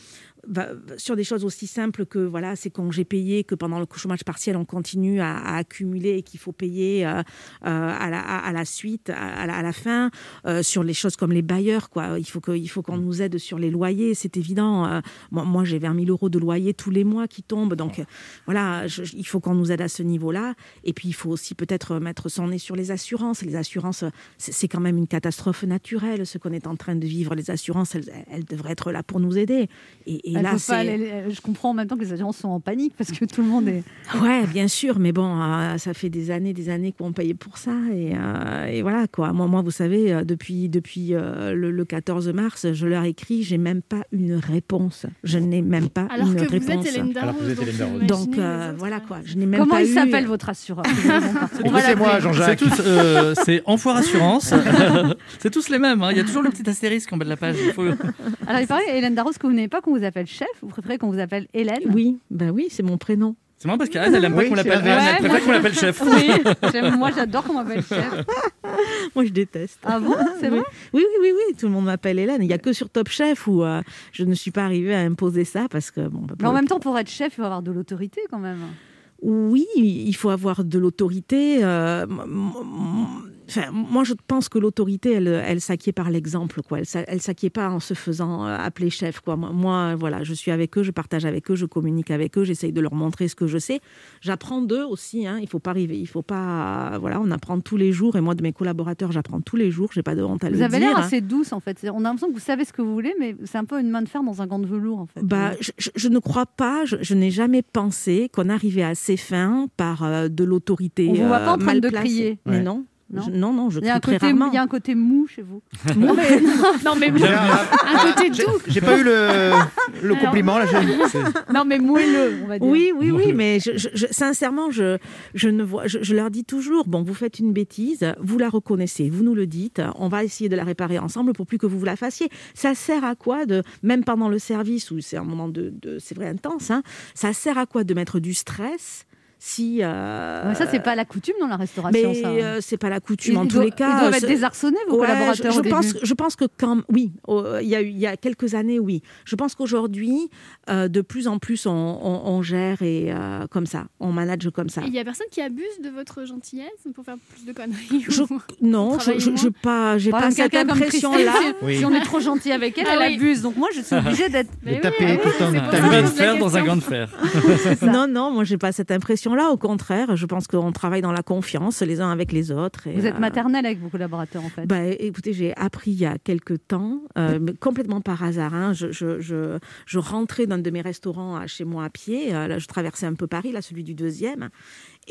sur des choses aussi simples que voilà, ces congés payés, que pendant le chômage partiel, on continue à, à accumuler et qu'il faut payer euh, euh, à, la, à- à la suite, à, à la, fin, euh, sur les choses comme les bailleurs. Quoi. Il faut qu'on nous aide sur les loyers, c'est évident. Moi, moi, j'ai 20 000 euros de loyer tous les mois qui tombent. Donc euh, voilà, je- il faut qu'on nous aide à ce niveau-là. Et puis, il faut aussi peut-être mettre son nez sur les assurances. Les assurances, c'est c'est quand même une catastrophe naturelle, ce qu'on est en train de vivre. Les assurances, elles, elles devraient être là pour nous aider. Et, et
Elle
là,
peut pas
c'est...
aller- Je comprends en même temps que les assurances sont en panique parce que tout le monde est.
Ouais, bien sûr, mais bon, euh, ça fait des années, des années qu'on payait pour ça, et, euh, et voilà quoi. Moi, moi, vous savez, euh, depuis depuis euh, le, le 14 mars, je leur écris, j'ai même pas une réponse. Je n'ai même pas
Alors
une
que vous êtes
réponse.
Hélène Darroze, Alors que vous êtes Hélène Darroze.
Donc euh,
autres,
voilà quoi, je n'ai même
Comment
pas
il
eu-
s'appelle votre assureur
Écoutez-moi,
l'appeler.
Jean-Jacques. C'est tous, euh, c'est Enfoire Assurance. c'est tous les mêmes. hein. Il y a toujours le petit astérisque en bas de la page. Il faut-
Alors, il paraît, Hélène Darroze, que vous n'aimez pas qu'on vous appelle chef. Vous préférez qu'on vous appelle Hélène?
Oui, ben oui, c'est mon prénom.
C'est marrant parce qu'Anne, elle aime pas
Oui,
qu'on
c'est
l'appelle
vrai.
Anne, elle préfère qu'on l'appelle chef.
Oui, moi j'adore qu'on m'appelle chef.
Moi, je déteste.
Ah bon? C'est
oui.
vrai?
Oui, oui, oui, oui, tout le monde m'appelle Hélène. Il n'y a que sur Top Chef où euh, je ne suis pas arrivée à imposer ça parce que bon. bah,
Mais en même temps, pour être chef, il faut avoir de l'autorité quand même.
Oui, il faut avoir de l'autorité. euh, Enfin, moi, je pense que l'autorité, elle, elle s'acquiert par l'exemple, quoi. Elle, elle s'acquiert pas en se faisant euh, appeler chef, quoi. Moi, moi, voilà, je suis avec eux, je partage avec eux, je communique avec eux, j'essaye de leur montrer ce que je sais. J'apprends d'eux aussi. Hein. Il faut pas arriver, il faut pas, voilà, on apprend tous les jours. Et moi, de mes collaborateurs, j'apprends tous les jours. J'ai pas de honte à
Vous
le
avez
dire.
l'air
hein.
assez douce en fait. On a l'impression que vous savez ce que vous voulez, mais c'est un peu une main de fer dans un gant de velours en fait.
Bah, je, ne crois pas, je, je n'ai jamais pensé qu'on arrivait à ses fins par euh, de l'autorité.
On vous voit
euh,
pas en train
mal
de crier.
Mais
Ouais.
non.
Non
Je- non, non, je
il y, a un côté,
rarement.
il y a un côté mou chez vous.
Mou.
non, mais, non, mais mou. Un côté doux.
J'ai pas eu le, le compliment là.
Non, mais moelleux, on va dire.
Oui, oui, oui, mais je, je- je- sincèrement, je, je, ne vois, je, je leur dis toujours, bon, vous faites une bêtise, vous la reconnaissez, vous nous le dites, on va essayer de la réparer ensemble pour plus que vous vous la fassiez. Ça sert à quoi, de, même pendant le service, où c'est un moment de, de- c'est vrai, intense, hein, ça sert à quoi de mettre du stress si... euh,
Mais ça, c'est pas la coutume dans la restauration.
Mais
ça.
euh, c'est pas la coutume
Ils-
en
ils
tous
doivent-
les cas.
Ils doivent être désarçonnés, vos
Ouais,
collaborateurs.
Je,
au
pense,
début.
je pense que quand, oui, oh, il y, a y a quelques années, oui. Je pense qu'aujourd'hui, euh, de plus en plus, on, on- on gère et euh, comme ça, on manage comme ça.
Et il y a personne qui abuse de votre gentillesse pour faire plus de conneries
Je- non, je, je, pas, j'ai pas cette impression-là.
Christine, si-
Oui.
Si on est trop gentil avec elle,
Ah
elle
oui.
abuse. Donc moi, je suis obligée d'être.
Mais
taper
ah oui,
tout
Un fer dans un de fer.
Non, non, moi j'ai pas cette impression-là. Relation-là, au contraire, je pense qu'on travaille dans la confiance les uns avec les autres. et,
Vous êtes
euh,
maternelle avec vos collaborateurs en fait.
bah, écoutez, j'ai appris il y a quelques temps, euh, mais complètement par hasard. hein, je, je, je, je rentrais d'un de mes restaurants à chez moi à pied. euh, là, je traversais un peu Paris, là, celui du deuxième.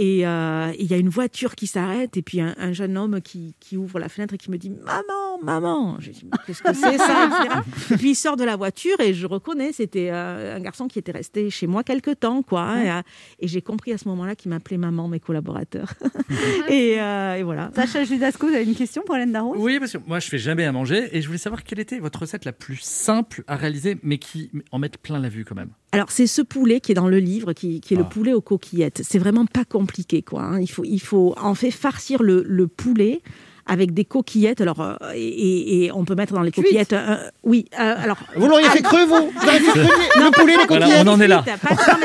Et euh, il y a une voiture qui s'arrête et puis un, un jeune homme qui, qui ouvre la fenêtre et qui me dit Maman, maman J'ai dit Mais Qu'est-ce que c'est ça etc. Et puis il sort de la voiture et je reconnais, c'était euh, un garçon qui était resté chez moi quelque temps. quoi. hein, et, euh, et j'ai compris à ce moment-là qu'il m'appelait maman, mes collaborateurs. et, euh, et voilà.
Sacha Judasco, vous avez une question pour Hélène Darroze?
Oui, parce que moi, je fais jamais à manger et je voulais savoir quelle était votre recette la plus simple à réaliser, mais qui en mette plein la vue quand même.
Alors, c'est ce poulet qui est dans le livre, qui, qui est
Ah.
le poulet aux coquillettes. C'est vraiment pas compliqué, quoi. hein. Il, faut, il faut en fait farcir le, le poulet avec des coquillettes. Alors, euh, et, on peut mettre dans les coquillettes. euh, oui, euh, alors.
Vous l'auriez fait creux, vous Vous fait creux le poulet, les
Voilà,
coquillettes
on en est là.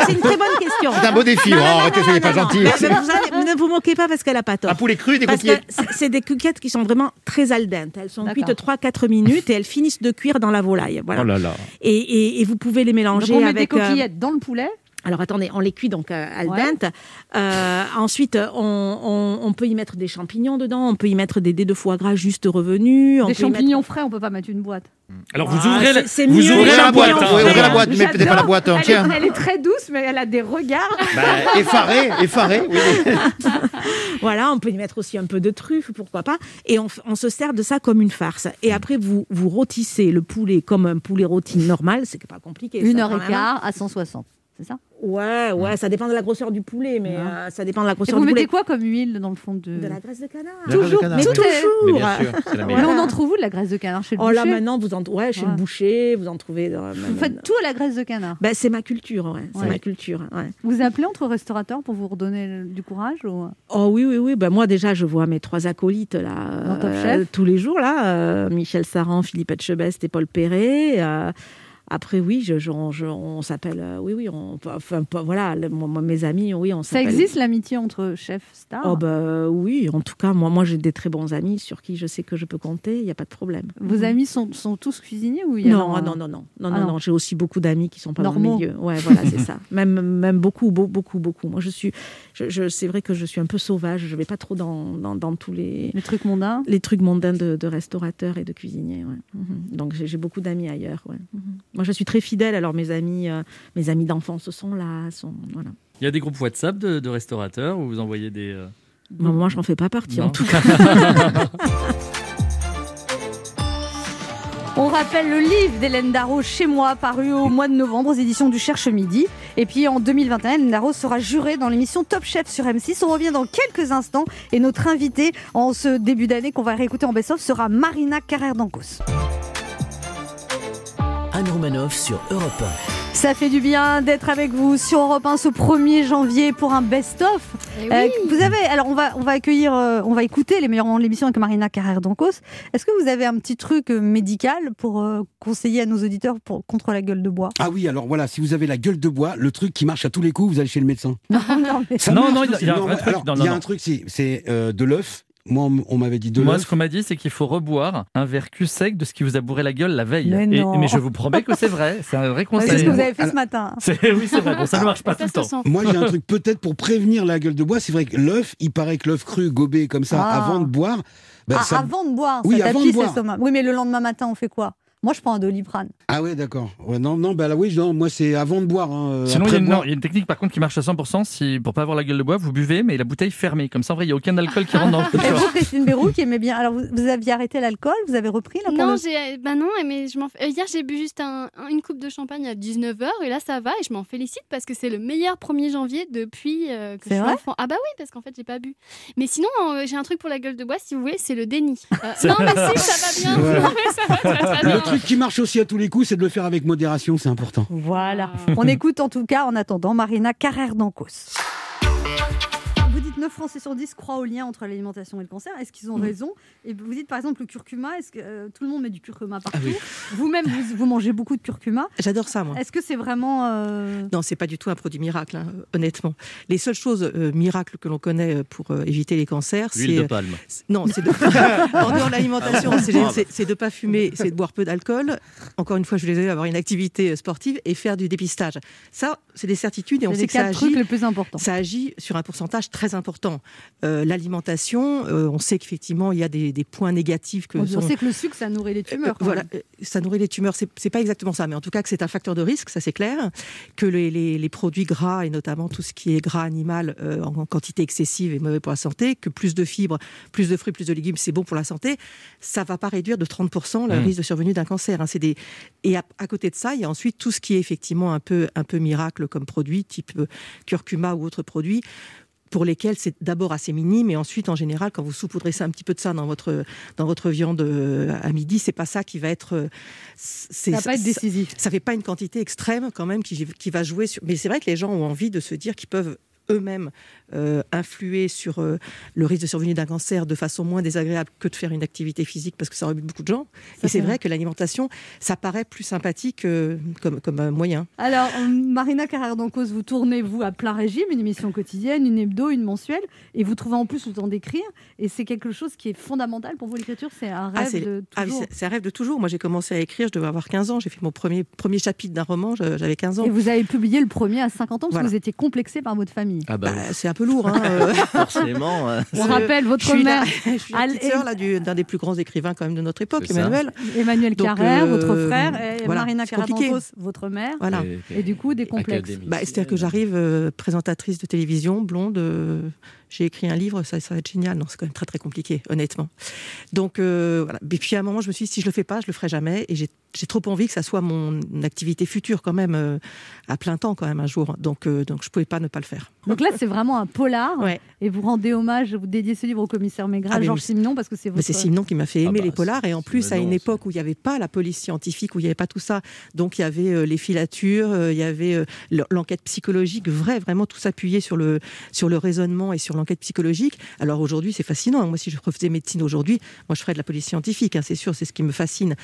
C'est une très bonne question.
C'est un beau défi.
Non, non,
Oh,
non,
arrêtez,
non,
soyez pas gentil.
Vous ne vous moquez pas parce qu'elle a pas tort.
Un poulet cru, des
Parce
coquillettes.
c'est des coquillettes qui sont vraiment très al dente. Elles sont cuites 3-4 minutes et elles finissent de cuire dans la volaille. Voilà.
Oh là là.
et, et- et vous pouvez les
Donc
mélanger
on met
avec.
des
euh,
coquillettes dans le poulet.
Alors attendez, on les cuit donc euh, al
Ouais.
dente. Euh, ensuite, on, on- on peut y mettre des champignons dedans, on peut y mettre des dés de foie gras juste revenus.
Des champignons
mettre-
frais, on peut pas mettre une boîte.
Alors vous
Ah,
ouvrez, la,
c'est- c'est
vous
mieux
ouvrez la boîte. hein.
Ouvrez la boîte, mais mettez pas la boîte
Elle est,
entière.
elle est très douce, mais elle a des regards.
Bah, effaré, effaré. Oui.
Voilà, on peut y mettre aussi un peu de truffe, pourquoi pas. Et on, se sert de ça comme une farce. Et après, vous, vous rôtissez le poulet comme un poulet rôti normal, c'est pas compliqué.
Une
ça,
heure et quart à 160. C'est ça?
Ouais, ouais, ça dépend de la grosseur du poulet, mais euh, ça dépend de la
Et
grosseur
vous
du
mettez
poulet.
quoi comme huile dans le fond de.
De la graisse de canard.
Graisse de canard,
mais
oui.
toujours.
Mais bien sûr, c'est la
Mais
meilleure.
on en trouve où de la graisse de canard? Chez le
Oh là
boucher?
maintenant, vous en, ouais, chez
Ouais.
le boucher, vous en trouvez. dans-
Vous faites tout à la graisse de canard?
Ben, c'est ma culture, ouais. C'est
Ouais.
ma culture, ouais.
Vous appelez entre restaurateurs pour vous redonner du courage ou...
Oh oui, oui, oui. Ben, moi, déjà, je vois mes trois acolytes là,
Dans Top
euh,
Chef
tous les jours, là. euh, Michel Saran, Philippe Etchebest et Paul Perret. Après, oui, je, je- on, je- on s'appelle. euh, oui, oui. On, enfin, voilà, le- moi, mes amis, oui, on
Ça
s'appelle.
existe l'amitié entre chefs stars
Oh bah oui, en tout cas, moi, moi j'ai des très bons amis sur qui je sais que je peux compter, il n'y a pas de problème.
Vos amis sont, sont tous cuisiniers ou il y a
Non,
un-
ah non, non, non, non,
Ah
non,
non.
j'ai aussi beaucoup d'amis qui sont pas dans
Normaux.
le milieu. Ouais, voilà, c'est ça. Même, même beaucoup, beau- beaucoup, beaucoup. Moi, je suis, je, je- c'est vrai que je suis un peu sauvage. Je vais pas trop dans, dans, dans tous les,
Les trucs mondains
les trucs mondains de, de restaurateurs et de cuisiniers. ouais. Mhm. Donc j'ai j'ai beaucoup d'amis ailleurs. ouais. Mhm. Moi, je suis très fidèle. Alors mes amis, euh, mes amis d'enfance sont là, sont voilà.
Il y a des groupes WhatsApp de, de restaurateurs où vous envoyez des. euh,
Bon, moi, je n'en fais pas partie
non
en tout cas.
On rappelle le livre d'Hélène Darroze chez moi, paru au mois de novembre aux éditions du Cherche Midi. Et puis en 2021, Hélène Darroze sera jurée dans l'émission Top Chef sur M6. On revient dans quelques instants et notre invitée en ce début d'année qu'on va réécouter en best-of sera Marina Carrère d'Ancos.
Anne Romanoff sur Europe
Ça fait du bien d'être avec vous sur Europe 1 ce 1er janvier pour un best-of.
Eh
Euh, vous avez, alors on va, on va accueillir, euh, on va écouter les meilleurs moments de l'émission avec Marina Carrère d'Ancos. Est-ce que vous avez un petit truc euh, médical pour euh, conseiller à nos auditeurs pour, contre la gueule de bois?
Ah oui, alors voilà, si vous avez la gueule de bois, le truc qui marche à tous les coups, vous allez chez le médecin.
Non, non,
Non, il y a- un truc.
alors,
Non,
Il
non,
y a
non.
un truc, c'est- c'est euh, de l'œuf. Moi, on, m'avait dit de
Moi, ce qu'on m'a dit, c'est qu'il faut reboire un verre cul sec de ce qui vous a bourré la gueule la veille.
Mais
Et-
non.
mais je vous promets que c'est vrai. C'est un vrai conseil.
c'est ce que vous avez fait
Alors-
ce matin.
C'est- Oui, c'est vrai. Bon, ça ne marche pas tout le temps.
sent.
Moi, j'ai un truc peut-être pour prévenir la gueule de bois. C'est vrai que l'œuf, il paraît que l'œuf cru, gobé comme ça,
Ah.
avant de boire, bah,
Ah,
ça-
Avant de boire,
Oui,
ça tapisse
de boire.
l'estomac. Oui, mais le lendemain matin, on fait quoi? Moi, je prends un doliprane.
Ah ouais, d'accord. Ouais, non, non, bah là, oui, non, moi, c'est avant de boire. hein, euh,
Sinon, il y, a une,
boire.
non, il y a une technique par contre qui marche à 100%. Si, pour pas avoir la gueule de bois, vous buvez, mais la bouteille fermée. Comme ça, en vrai, il n'y a aucun alcool qui rentre dans le
Et vous, Christine Bérou, qui aimait bien. Alors, vous, vous aviez arrêté l'alcool Vous avez repris là,
Non,
le-
j'ai, bah non, mais je m'en. euh, hier, j'ai bu juste un- un- une coupe de champagne à 19h et là, ça va et je m'en félicite parce que c'est le meilleur 1er janvier depuis euh, que je
C'est
suis
vrai
enfant. Ah bah oui, parce qu'en fait, j'ai pas bu. Mais sinon, euh, j'ai un truc pour la gueule de bois, si vous voulez, c'est le déni. Euh, non, mais si, ça va bien.
Ouais.
Non, mais ça va très, très bien.
Truc qui marche aussi à tous les coups, c'est de le faire avec modération, c'est important.
Voilà. On écoute en tout cas, en attendant, Marina Carrère d'Ancos. Vous dites dites 9 Français sur 10 croient au lien entre l'alimentation et le cancer. Est-ce qu'ils ont
Mm.
raison? Et vous dites par exemple le curcuma. Est-ce que euh, tout le monde met du curcuma partout
Ah oui?
Vous-même, vous, vous mangez beaucoup de curcuma.
J'adore ça, moi.
Est-ce que c'est vraiment euh,
Non, c'est pas du tout un produit miracle, hein, honnêtement. Les seules choses euh, miracles que l'on connaît euh, pour euh, éviter les cancers, c'est
L'huile de palme.
c'est- Non, c'est de... en dehors de l'alimentation,
Ah
c'est de pas fumer, c'est de boire peu d'alcool. Encore une fois, je suis désolée, avoir une activité sportive et faire du dépistage. Ça, c'est des certitudes et on
c'est
sait
les
que ça agit.
les plus importants
Ça agit sur un pourcentage très important. Euh, L'alimentation, euh, on sait qu'effectivement, il y a des, des points négatifs que
on,
sont-
sait que le sucre, ça nourrit les tumeurs.
euh,
quand
voilà, euh, ça nourrit les tumeurs. C'est pas exactement ça, mais en tout cas que c'est un facteur de risque, ça c'est clair. Que les, les- les produits gras et notamment tout ce qui est gras animal euh, en, en quantité excessive est mauvais pour la santé. Que plus de fibres, plus de fruits, plus de légumes, c'est bon pour la santé. Ça va pas réduire de 30% le
Mm.
risque de survenue d'un cancer. hein. C'est des et à, à côté de ça, il y a ensuite tout ce qui est effectivement un peu un peu miracle comme produit, type euh, curcuma ou autres produits pour lesquels c'est d'abord assez minime et ensuite en général quand vous saupoudrez ça un petit peu de ça dans votre dans votre viande euh, à midi c'est pas ça qui va être euh,
Ça va pas être décisif.
ça, fait pas une quantité extrême quand même qui, qui va jouer sur mais c'est vrai que les gens ont envie de se dire qu'ils peuvent eux-mêmes euh, influer sur euh, le risque de survenue d'un cancer de façon moins désagréable que de faire une activité physique parce que ça rebute beaucoup de gens.
Ça,
et
c'est vrai.
vrai que l'alimentation, ça paraît plus sympathique euh, comme, comme un moyen.
Alors, euh, Marina Carrère d'Encausse, vous tournez, vous, à plein régime, une émission quotidienne, une hebdo, une mensuelle, et vous trouvez en plus le temps d'écrire. Et c'est quelque chose qui est fondamental pour vous, l'écriture. C'est un
Ah,
rêve
c'est
de
ah oui,
toujours.
c'est- c'est un rêve de toujours. Moi, j'ai commencé à écrire, je devais avoir 15 ans. J'ai fait mon premier, premier chapitre d'un roman, j'avais 15 ans.
et vous avez publié le premier à 50 ans parce
Voilà.
que vous étiez complexé par votre famille.
Ah bah,
Bah, c'est un peu lourd. Hein, euh.
forcément. euh,
On rappelle
Je
votre
suis la-
mère.
je suis la petite sœur du- d'un des plus grands écrivains quand même de notre époque,
ça.
Emmanuel.
Emmanuel
Donc,
Carrère,
euh,
votre frère, et
voilà,
Marina d'Encausse, votre mère.
Voilà.
Et du coup, des complexes.
Bah, C'est-à-dire que j'arrive euh, présentatrice de télévision, blonde, euh, j'ai écrit un livre, ça, ça va être génial. Non, c'est quand même très très compliqué, honnêtement. Donc euh, voilà. Et puis à un moment, je me suis dit, si je le fais pas, je le ferai jamais. Et j'ai trop envie que ça soit mon activité future quand même, euh, à plein temps quand même un jour. Donc, euh, donc je pouvais pas ne pas le faire.
Donc là, c'est vraiment un polar.
Ouais.
Et vous rendez hommage, vous dédiez ce livre au commissaire Maigret,
Ah,
Georges. Simenon, parce que c'est votre.
c'est Simon qui m'a fait aimer
bah,
les polars et en plus à une époque où il n'y avait pas la police scientifique, où il n'y avait pas tout ça. Donc il y avait euh, les filatures, euh, il y avait euh, l'enquête psychologique, vrai, vraiment tout s'appuyait sur le, sur le raisonnement et sur l'enquête psychologique. Alors aujourd'hui c'est fascinant. Moi si je refaisais médecine aujourd'hui, moi je ferais de la police scientifique, hein, c'est sûr, c'est ce qui me fascine.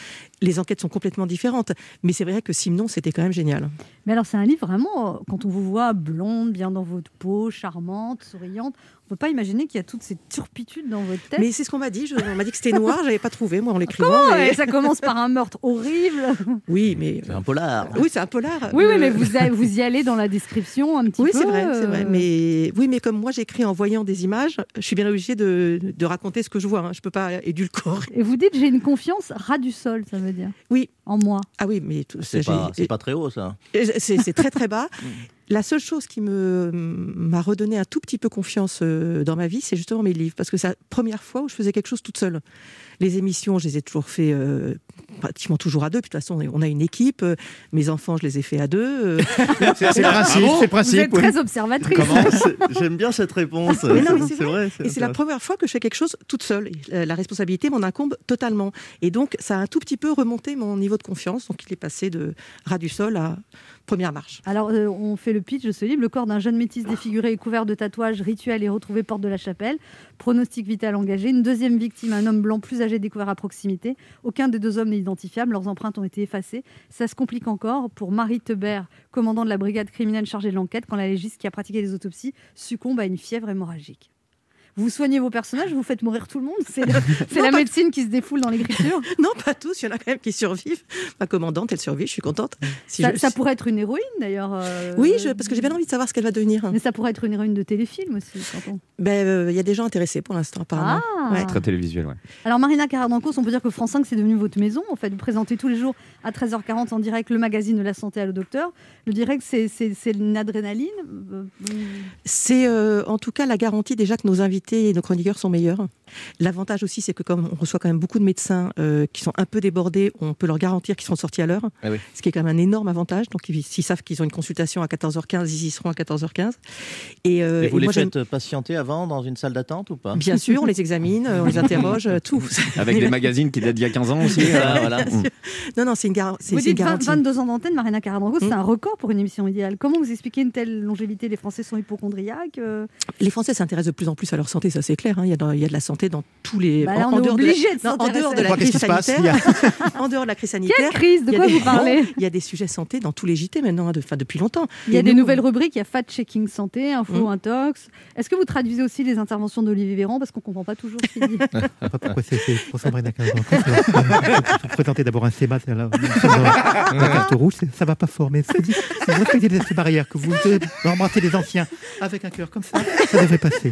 Les enquêtes sont complètement différentes, mais c'est vrai que Simon c'était quand même génial.
Mais alors, c'est un livre vraiment, euh, quand on vous voit blonde, bien dans votre peau, charmante, souriante, on ne peut pas imaginer qu'il y a toutes ces turpitudes dans votre tête.
Mais c'est ce qu'on m'a dit, je- on m'a dit que c'était noir, j'avais pas trouvé moi en l'écrivant.
Et Ça commence par un meurtre horrible.
Oui, mais
C'est un polar.
oui, c'est un polar.
Oui, oui,
Euh,
mais vous, a- vous y allez dans la description un petit
Oui,
peu.
c'est vrai, c'est vrai.
euh,
Mais oui, mais comme moi j'écris en voyant des images, je suis bien obligée de, de raconter ce que je vois. Hein. Je peux pas édulcorer.
Et vous dites, j'ai une confiance ras du sol, ça veut dire.
Oui.
En moi.
Ah oui, mais tout-
C'est pas, c'est pas très haut, ça.
C'est c'est très très bas. La seule chose qui m'a redonné un tout petit peu confiance euh, dans ma vie, c'est justement mes livres, parce que c'est la première fois où je faisais quelque chose toute seule. Les émissions, je les ai toujours fait euh, pratiquement toujours à deux. Puis de toute façon, on a une équipe. euh, Mes enfants, je les ai fait à deux. euh.
C'est le principe, c'est le
Vous
principe.
êtes
oui.
très observatrice.
J'aime bien cette réponse.
Mais non, mais c'est
c'est vrai.
Et c'est la première fois que je fais quelque chose toute seule. La responsabilité m'en incombe totalement. Et donc, ça a un tout petit peu remonté mon niveau de confiance. Donc, il est passé de ras du sol à première marche.
Alors, euh, on fait le pitch de ce livre. Le corps d'un jeune métis défiguré et couvert de tatouages rituels est retrouvé porte de la chapelle. Pronostic vital engagé. Une deuxième victime, un homme blanc plus âgé découvert à proximité. Aucun des deux hommes n'est identifiable. Leurs empreintes ont été effacées. Ça se complique encore pour Marie Tebert, commandant de la brigade criminelle chargée de l'enquête, quand la légiste qui a pratiqué les autopsies succombe à une fièvre hémorragique. Vous soignez vos personnages, vous faites mourir tout le monde. C'est la médecine qui se défoule dans l'écriture.
Non, pas tous. Il y en a quand même qui survivent. Ma commandante, elle survit. Je suis contente. Si
ça,
je-
ça pourrait être une héroïne d'ailleurs. euh,
Oui, je- parce que j'ai bien envie de savoir ce qu'elle va devenir.
Mais ça pourrait être une héroïne de téléfilm aussi. on-
Ben, euh, il y a des gens intéressés pour l'instant, apparemment.
Ah.
Ouais.
Très télévisuel, ouais.
Alors Marina Carrère-Dancos, on peut dire que France 5 c'est devenu votre maison. En fait, vous présentez tous les jours à 13h40 en direct le magazine de la santé à le docteur. Le direct, c'est- une adrénaline. Euh,
C'est euh, en tout cas la garantie déjà que nos invités et nos chroniqueurs sont meilleurs. L'avantage aussi, c'est que comme on reçoit quand même beaucoup de médecins euh, qui sont un peu débordés, on peut leur garantir qu'ils seront sortis à l'heure,
Ah oui.
ce qui est quand même un énorme avantage. Donc, ils- s'ils savent qu'ils ont une consultation à 14h15, ils y seront à 14h15. Et, euh,
Et vous
et
les
moi, j'aime-
faites patienter avant dans une salle d'attente ou pas?
Bien sûr, on les examine, euh, on les interroge, tout.
Avec des magazines qui datent d'il y a 15 ans aussi.
Ah, voilà.
Non, non, c'est une, gar- c'est-
Vous
c'est
dites 20
garantie.
22 ans d'antenne, Marina Caradango, c'est
Mm.
un record pour une émission idéale. Comment vous expliquez une telle longévité? Les Français sont hypochondriaques euh?
Les Français s'intéressent de plus en plus à leur santé, ça c'est clair. hein. Il, y a dans- il y a de la santé dans tous les.
Bah là, on est
dehors de
obligé
la...
de
non, en dehors de la crise sanitaire. en dehors de la crise sanitaire.
Quelle crise De
a
quoi vous parlez
Il y a des sujets santé dans tous les JT maintenant, hein, de- enfin, depuis longtemps.
Il y a
Et
des
nous,
nouvelles rubriques, il y a Fat Checking Santé, Info
Mm.
Intox. Est-ce que vous traduisez aussi les interventions d'Olivier Véran Parce qu'on ne comprend pas toujours ce qu'il dit.
Pas pourquoi c'est c'est pour. Vous présentez d'abord un CEMA, c'est la carte rouge, c'est- ça va pas fort. Mais si vous respectez ces barrières, que vous devez embrasser les anciens avec un cœur comme ça, ça devrait passer.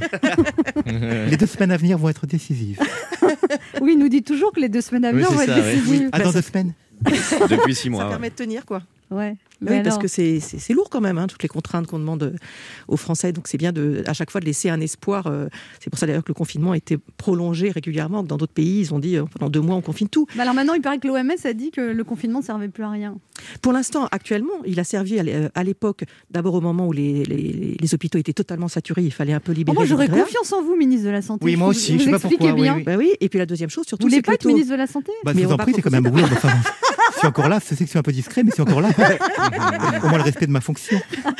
Les deux semaines à venir vont être décisives.
oui, il nous dit toujours que les deux semaines à
Oui,
venir vont être
ça,
décisives.
Ah, dans deux semaines
Depuis 6
Ça
mois. ouais.
permet de tenir, quoi.
Ouais. Mais
oui, parce que c'est lourd quand même, hein, toutes les contraintes qu'on demande euh, aux Français. Donc c'est bien de, à chaque fois de laisser un espoir. euh, c'est pour ça d'ailleurs que le confinement a été prolongé régulièrement. que Dans d'autres pays, ils ont dit euh, pendant deux mois on confine tout.
Bah alors maintenant, il paraît que l'OMS a dit que le confinement ne servait plus à rien.
Pour l'instant, actuellement, il a servi à l'é- à l'époque, d'abord au moment où les, les- les hôpitaux étaient totalement saturés, il fallait un peu
Oh,
libérer.
moi,
les
j'aurais confiance en vous, ministre de la Santé.
Oui, moi
Vous-
aussi,
vous
je sais pas pourquoi,
bien.
oui.
Bah oui, et puis la deuxième chose,
Vous
surtout,
voulez
c'est que
pas
le
être ministre de la Santé?
Bah,
Mais on
vous prie, c'est quand même je suis encore là, c'est que je suis un peu discret, mais c'est encore là. Au moins le respect de ma fonction.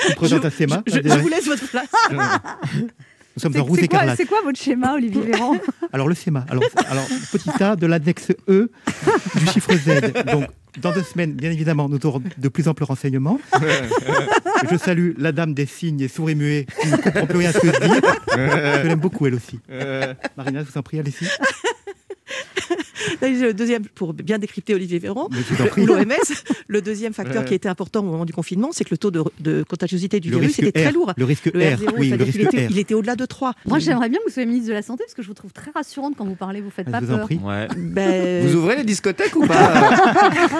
Je présente un CEMA.
je, je vous laisse votre place.
Nous sommes
C'est
en
quoi,
écarlate.
c'est quoi votre schéma, Olivier Véran?
Alors le SEMA, alors, alors petit a de l'annexe E du chiffre Z. Donc dans deux semaines, bien évidemment, nous aurons de plus amples renseignements. Je salue la dame des signes et souris muets qui ne comprend plus rien à ce que je dis. Je l'aime beaucoup elle aussi. Marina, je vous en prie, allez-y.
Le deuxième, pour bien décrypter Olivier Véran, ou l'OMS, le deuxième facteur
Ouais.
qui était important au moment du confinement, c'est que le taux de, de contagiosité du
Le
virus était très lourd.
le risque
Le
R,
R0,
oui, le
c'est-à-dire
risque
qu'il était,
R.
il était au-delà de 3.
Moi, j'aimerais bien que vous soyez ministre de la Santé parce que je vous trouve très rassurante quand vous parlez. Vous faites
Ah,
pas
vous en
peur.
prie.
Ouais.
Ben,
Vous ouvrez les discothèques ou pas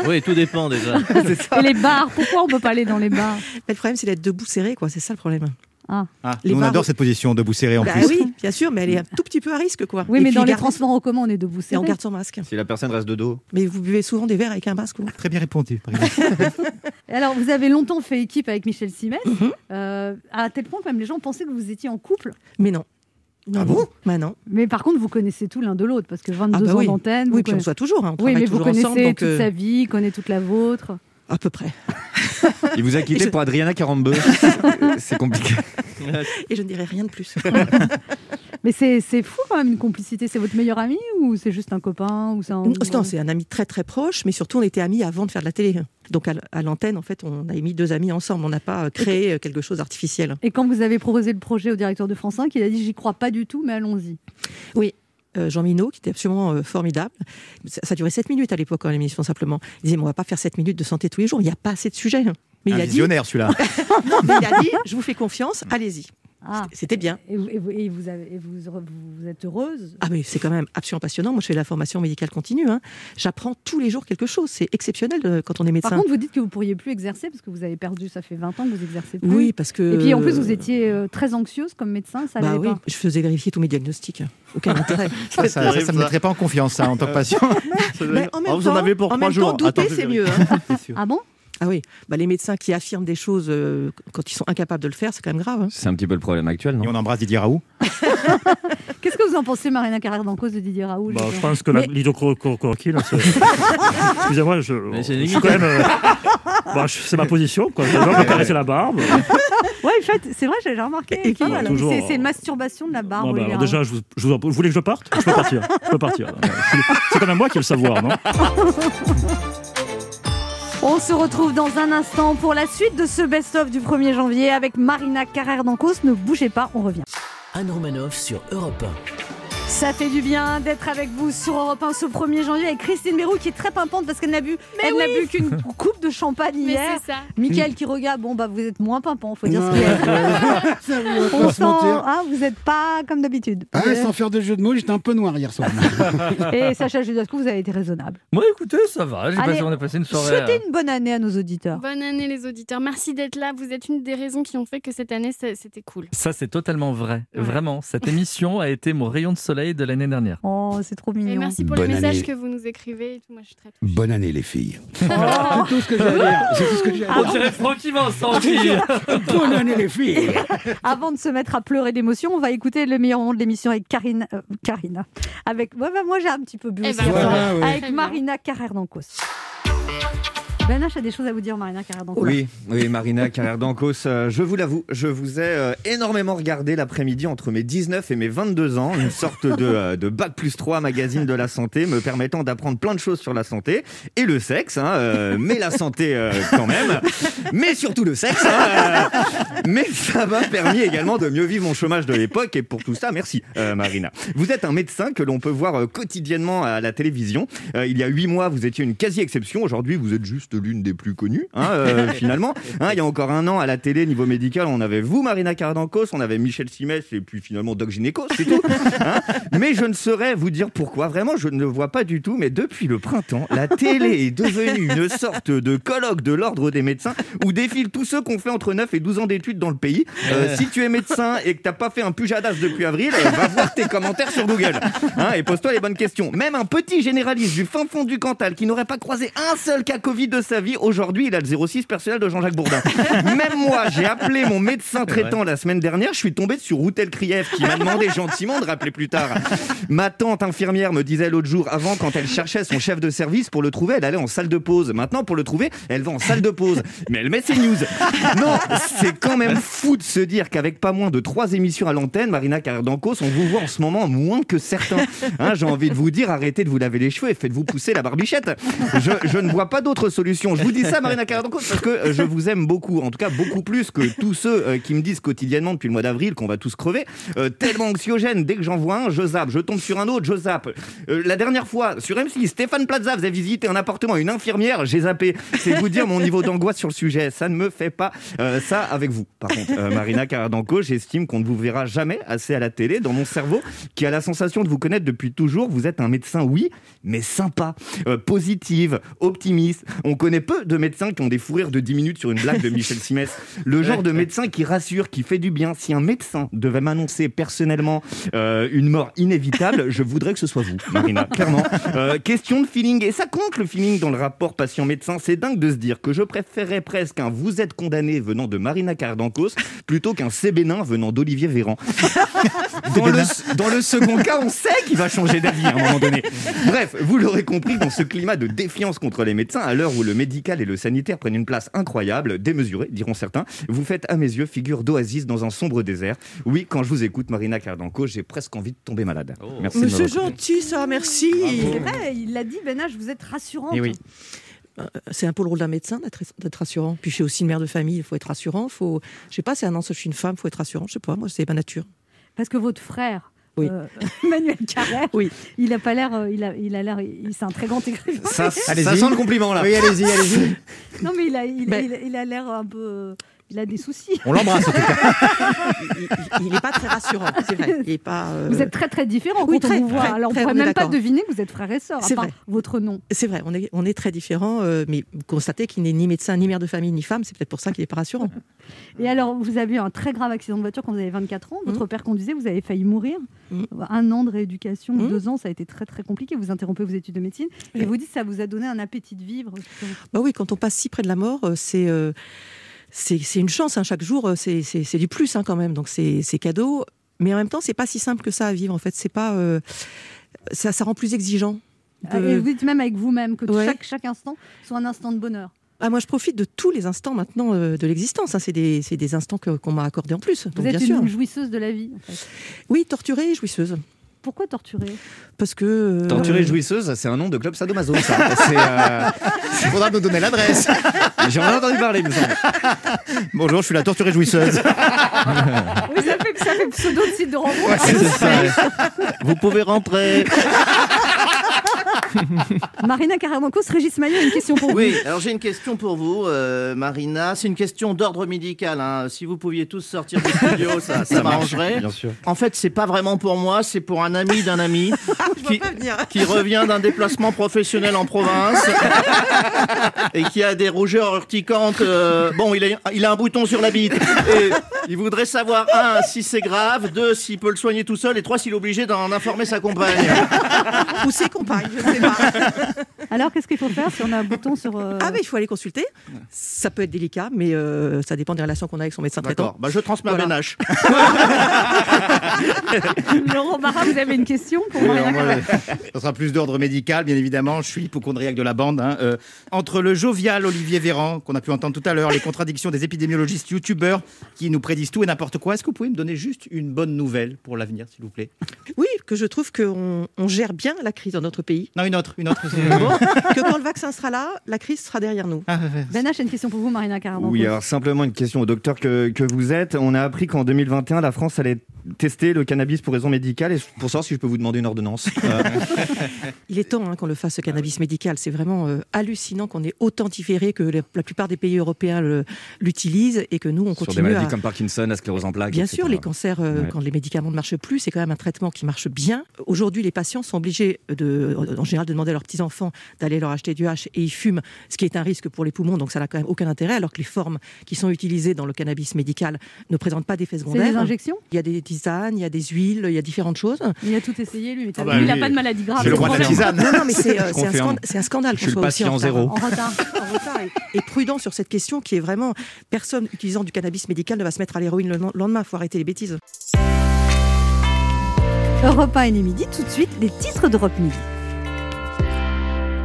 Oui, tout dépend déjà.
Et les bars, pourquoi on peut pas aller dans les bars?
Le problème, c'est d'être debout serré, quoi. C'est ça le problème.
Ah.
Ah,
Les
on adore cette position debout serré en
Bah
plus.
oui, bien sûr, mais elle est un tout petit peu à risque, quoi.
Oui,
Et
mais dans les transports en commun, on est debout
Et on
serré.
garde son masque.
Si la personne reste de dos.
Mais vous buvez souvent des verres avec un masque, vous
Très bien répondu. par
Alors, vous avez longtemps fait équipe avec Michel Simès,
Mhm.
euh, à tel point que même les gens pensaient que vous étiez en couple.
Mais non. Non,
Ah
non.
bon?
Bah non.
Mais par contre, vous connaissez tout l'un de l'autre parce que 22
Ah bah
ans
oui.
d'antenne.
Oui,
vous
puis on voit toujours. hein, On
Oui, mais vous connaissez
ensemble. Donc,
toute
euh,
sa vie, connaît toute la vôtre.
À peu près.
Il vous a quitté
Et je-
pour Adriana Carambeu. C'est compliqué.
Et je ne dirai rien de plus.
Mais c'est c'est fou quand même une complicité. C'est votre meilleur ami ou c'est juste un copain ou c'est un...
Non, c'est un ami très très proche, mais surtout on était amis avant de faire de la télé. Donc à l'antenne, en fait, on a mis deux amis ensemble. On n'a pas créé quelque chose d'artificiel.
Et quand vous avez proposé le projet au directeur de France 5, il a dit j'y crois pas du tout, mais allons-y.
Oui. Euh, Jean Minot, qui était absolument euh, formidable. Ça, ça durait 7 minutes à l'époque, en l'émission, simplement. Il disait, mais on va pas faire 7 minutes de santé tous les jours, il n'y a pas assez de sujets. Mais
Un
il a dit,
visionnaire celui-là.
non, mais il a dit, je vous fais confiance, allez-y.
Ah.
C'était bien.
Et, vous, et vous- et vous avez- et vous- vous- vous êtes heureuse?
Ah mais c'est quand même absolument passionnant. Moi, je fais de la formation médicale continue. hein. J'apprends tous les jours quelque chose. C'est exceptionnel euh, quand on est médecin.
Par contre, vous dites que vous pourriez plus exercer parce que vous avez perdu, ça fait 20 ans que vous exercez plus.
oui, parce que.
Et puis en plus, vous étiez euh, très anxieuse comme médecin, ça
Bah oui,
pas.
je faisais vérifier tous mes diagnostics. Aucun intérêt.
Ça, ça, ça, ça me mettrait pas en confiance, ça, en tant que patient.
Mais en même
Oh, vous en
temps,
avez pour
en
trois
même
jours.
temps, douter, c'est mieux. hein.
Ah bon?
Ah oui, bah, les médecins qui affirment des choses euh, quand ils sont incapables de le faire, c'est quand même grave. hein.
C'est un petit peu le problème actuel,
Et
non
on embrasse Didier Raoult.
Qu'est-ce que vous en pensez, Marina Carrère d'Encausse de Didier Raoult
Bah,
je
pense que
Mais-
l'hydrochloroquine, c'est. Excusez-moi, je,
Mais c'est
je quand même. euh, bah, je- c'est ma position, quoi. Me caresser la barbe.
Ouais, en fait, c'est vrai, j'ai remarqué.
Et
pas mal.
toujours,
C'est c'est
euh,
une masturbation de la barbe.
Non, bah, déjà, je vous, je vous en- vous voulez que je parte? Je peux partir. Je peux partir. C'est quand même moi qui ai le savoir, non?
On se retrouve dans un instant pour la suite de ce best-of du 1er janvier avec Marina Carrère d'Encausse. Ne bougez pas, on revient.
Anne Romanoff sur Europe
Ça fait du bien d'être avec vous sur Europe 1 ce 1er janvier avec Christine Mérou qui est très pimpante parce qu'elle n'a bu, elle n'a bu qu'une coupe de champagne
Mais
hier.
c'est ça.
Mickaël qui regarde, bon bah vous êtes moins pimpant, faut dire ce qu'il y a. On
On
sent, hein, vous n'êtes pas comme d'habitude.
Ah, sans faire de jeu de mots, j'étais un peu noir hier soir.
Et Sacha Judasco, vous avez été raisonnable.
Moi, écoutez, ça va. J'ai
Allez,
passé, on a passé une soirée.
Souhaitez
euh,
une bonne année à nos auditeurs.
Bonne année les auditeurs. Merci d'être là. Vous êtes une des raisons qui ont fait que cette année c'était cool.
Ça, c'est totalement vrai. Vraiment, cette émission a été mon rayon de soleil soleil de l'année dernière.
Oh, c'est trop mignon.
Et merci pour
Bonne
les messages
année.
que vous nous écrivez. et tout. Moi, je suis très
Bonne année, les filles.
Oh.
C'est tout ce que j'ai à dire. C'est tout ce que j'ai à
On
dire.
dirait Francky Vincent qui-
Bonne année, les filles.
Avant de se mettre à pleurer d'émotion, on va écouter le meilleur moment de l'émission avec Karine, euh, Karina. Avec, ouais, bah, moi j'ai un petit peu bu
Eh
aussi.
ben,
voilà, ouais.
Avec. Marina Carrère d'Ancos. Ben H a des choses à vous dire, Marina Carrère d'Ancos.
Oui, Marina Carrère d'Ancos, euh, je vous l'avoue, je vous ai euh, énormément regardé l'après-midi entre mes 19 et mes 22 ans, une sorte de, euh, de bac plus 3 magazine de la santé me permettant d'apprendre plein de choses sur la santé et le sexe, hein, mais la santé quand même, mais surtout le sexe. hein, mais ça m'a permis également de mieux vivre mon chômage de l'époque et pour tout ça, merci Marina. Vous êtes un médecin que l'on peut voir quotidiennement à la télévision. Il y a huit mois, vous étiez une quasi-exception. Aujourd'hui, vous êtes juste l'une des plus connues, hein, euh, finalement. Hein, il y a encore un an, à la télé, niveau médical, on avait vous, Marina Cardancos, on avait Michel Simès et puis finalement Doc Gynéco, c'est tout. Hein mais je ne saurais vous dire pourquoi. Vraiment, je ne le vois pas du tout. Mais depuis le printemps, la télé est devenue une sorte de colloque de l'ordre des médecins où défilent tous ceux qui ont fait entre 9 et 12 ans d'études dans le pays. Euh, si tu es médecin et que t'as pas fait un pujadas depuis avril, euh, va voir tes commentaires sur Google hein, et pose-toi les bonnes questions. Même un petit généraliste du fin fond du Cantal qui n'aurait pas croisé un seul cas Covid de sa vie, aujourd'hui il a le 06 personnel de Jean-Jacques Bourdin. Même moi, j'ai appelé mon médecin traitant la semaine dernière, je suis tombé sur Routel Krief qui m'a demandé gentiment de rappeler plus tard. Ma tante infirmière me disait l'autre jour, avant quand elle cherchait son chef de service pour le trouver, elle allait en salle de pause. Maintenant pour le trouver, elle va en salle de pause. Mais elle met ses news. Non, c'est quand même fou de se dire qu'avec pas moins de trois émissions à l'antenne, Marina Cardancos, on vous voit en ce moment moins que certains. Hein, J'ai envie de vous dire, arrêtez de vous laver les cheveux et faites-vous pousser la barbichette. Je, je ne vois pas d'autre solution. Je vous dis ça, Marina Cardancos, parce que euh, je vous aime beaucoup. En tout cas, beaucoup plus que tous ceux euh, qui me disent quotidiennement depuis le mois d'avril qu'on va tous crever. Euh, tellement anxiogène, dès que j'en vois un, je zappe. Je tombe sur un autre, je zappe. Euh, la dernière fois, sur M6, Stéphane Plaza faisait visiter un appartement à une infirmière, j'ai zappé. C'est vous dire mon niveau d'angoisse sur le sujet. Ça ne me fait pas euh, ça avec vous. Par contre, euh, Marina Caradanco, j'estime qu'on ne vous verra jamais assez à la télé. Dans mon cerveau, qui a la sensation de vous connaître depuis toujours, vous êtes un médecin, oui, mais sympa, positive, optimiste. On connaît peu de médecins qui ont des fous rires de 10 minutes sur une blague de Michel Simès. Le genre de médecin qui rassure, qui fait du bien. Si un médecin devait m'annoncer personnellement euh, une mort inévitable, je voudrais que ce soit vous, Marina, clairement. Euh, question de feeling, et ça compte le feeling dans le rapport patient-médecin. C'est dingue de se dire que je préférerais presque un vous êtes condamné venant de Marina Cardancos plutôt qu'un C bénin venant d'Olivier Véran. Dans le, dans le second cas, on sait qu'il va changer d'avis à un moment donné. Bref, vous l'aurez compris, dans ce climat de défiance contre les médecins, à l'heure où le médical et le sanitaire prennent une place incroyable, démesurée, diront certains, vous faites à mes yeux figure d'oasis dans un sombre désert. Oui, quand je vous écoute, Marina Cardanco, j'ai presque envie de tomber malade. Merci.
c'est
m'avoir écouté.
gentil ça, merci.
C'est vrai, il l'a dit, Ben H, vous êtes rassurante.
Eh oui.
Euh, C'est un peu le rôle d'un médecin d'être d'être rassurant. Puis je suis aussi une mère de famille, il faut être rassurant. Faut, je sais pas, c'est un an, je suis une femme, il faut être rassurant. Je sais pas, moi c'est ma nature.
Parce que votre frère,
Oui.
euh, Manuel Carrère,
Oui.
il a pas l'air, euh, il a, il a l'air, c'est un très grand écrivain.
Ça, ça sent le compliment là.
Oui, allez-y, allez-y.
Non, mais il a, il,
Ben-
il a- il a l'air un peu, euh, il a des soucis.
On l'embrasse en tout cas.
Il n'est pas très rassurant, c'est vrai. Il est pas. euh,
Vous êtes très très différents
oui,
quand
très,
on vous voit.
très,
Alors on
très,
pourrait même pas deviner que vous êtes frères et sœurs, à part
vrai.
votre nom.
C'est vrai, on est, on est très différents, euh, mais vous constatez qu'il n'est ni médecin, ni mère de famille, ni femme. C'est peut-être pour ça qu'il n'est pas rassurant.
Et alors, vous avez eu un très grave accident de voiture quand vous avez 24 ans. Votre père conduisait, vous avez failli mourir.
Mm.
Un an de rééducation,
Mm.
deux ans, ça a été très très compliqué. Vous interrompez vos études de médecine et vous dites que ça vous a donné un appétit de vivre.
Bah oui, quand on passe si près de la mort, euh, c'est euh, c'est une chance. hein. Chaque jour, euh, c'est du plus hein, quand même. Donc c'est cadeau. Mais en même temps, c'est pas si simple que ça à vivre. En fait, c'est pas euh, ça, ça rend plus exigeant. de-
Et vous dites même avec vous-même que
Ouais.
chaque, chaque instant soit un instant de bonheur.
Ah, moi, je profite de tous les instants maintenant euh, de l'existence. hein. C'est des, instants que- qu'on m'a accordés en plus.
Vous êtes
bien sûr.
une jouisseuse de la vie. en fait.
Oui, torturée et jouisseuse.
Pourquoi torturer?
Parce que. euh,
Torturée jouisseuse, c'est un nom de club sadomaso, ça. Euh,
Il faudra nous donner l'adresse.
J'en ai entendu parler, me semble.
Bonjour, je suis la torturée jouisseuse.
Oui, ça fait, ça fait pseudo de site de rencontre.
C'est ça. Vous pouvez rentrer.
Marina Karamonkos, Régis Maillot, une question pour
Oui,
vous.
alors j'ai une question pour vous, euh, Marina. C'est une question d'ordre médical. hein. Si vous pouviez tous sortir du studio, ça, ça
Ça
m'arrangerait.
bien sûr.
En fait, c'est pas vraiment pour moi, c'est pour un ami d'un ami qui, qui revient d'un déplacement professionnel en province et qui a des rougeurs urticantes. euh, bon, il a, il a un bouton sur la bite. Et il voudrait savoir, un, si c'est grave, deux, s'il peut le soigner tout seul, et trois, s'il est obligé d'en informer sa compagne.
Ou ses compagnes, je sais Absolutely not.
Alors, qu'est-ce qu'il faut faire si on a un bouton sur. euh,
Ah, mais il faut aller consulter. Ça peut être délicat, mais euh, ça dépend des relations qu'on a avec son médecin traitant.
D'accord, bah, je transmets
Voilà.
à Ben H.
Laurent Barra, vous avez une question pour
alors moi,
Karamonkos
Ça sera plus d'ordre médical, bien évidemment. Je suis hypochondriaque de la bande. hein. Euh, entre le jovial Olivier Véran, qu'on a pu entendre tout à l'heure, les contradictions des épidémiologistes youtubeurs qui nous prédisent tout et n'importe quoi, est-ce que vous pouvez me donner juste une bonne nouvelle pour l'avenir, s'il vous plaît?
Oui, que je trouve qu'on on gère bien la crise dans notre pays.
Non, une autre, une autre.
Bon, que quand le vaccin sera là, la crise sera derrière nous.
Ben H, une question pour vous, Marina Karamonkos.
Oui, alors simplement une question au docteur que, que vous êtes. On a appris qu'en 2021, la France allait tester le cannabis pour raison médicale. Et pour savoir si je peux vous demander une ordonnance. Euh,
Il est temps hein, qu'on le fasse, ce cannabis médical. C'est vraiment euh, hallucinant qu'on ait autant différé que la plupart des pays européens l'utilisent et que nous, on
sur des
continue
maladies
à...
comme Parkinson, la sclérose en plaques.
Bien
etc.
sûr, les cancers, euh,
Ouais.
quand les médicaments ne marchent plus, c'est quand même un traitement qui marche bien. Aujourd'hui, les patients sont obligés, de, en général, de demander à leurs petits-enfants d'aller leur acheter du hash et ils fument, ce qui est un risque pour les poumons, donc ça n'a quand même aucun intérêt, alors que les formes qui sont utilisées dans le cannabis médical ne présentent pas d'effets secondaires.
des injections?
Il y a des tisanes, il y a des huiles, il y a différentes choses.
Il a tout essayé, lui.
Ah bah,
il n'a pas de maladie grave.
c'est le
c'est
roi de la tisane. Non, non, mais c'est, euh, c'est un scandale- c'est un scandale
Je suis
qu'on
le
soit aussi en
zéro.
En retard, en retard et, et prudent sur cette question qui est vraiment personne utilisant du cannabis médical ne va se mettre à l'héroïne le lendemain. Il faut arrêter les bêtises.
Europe 1 et les midi, tout de suite, les titres d'Europe Midi.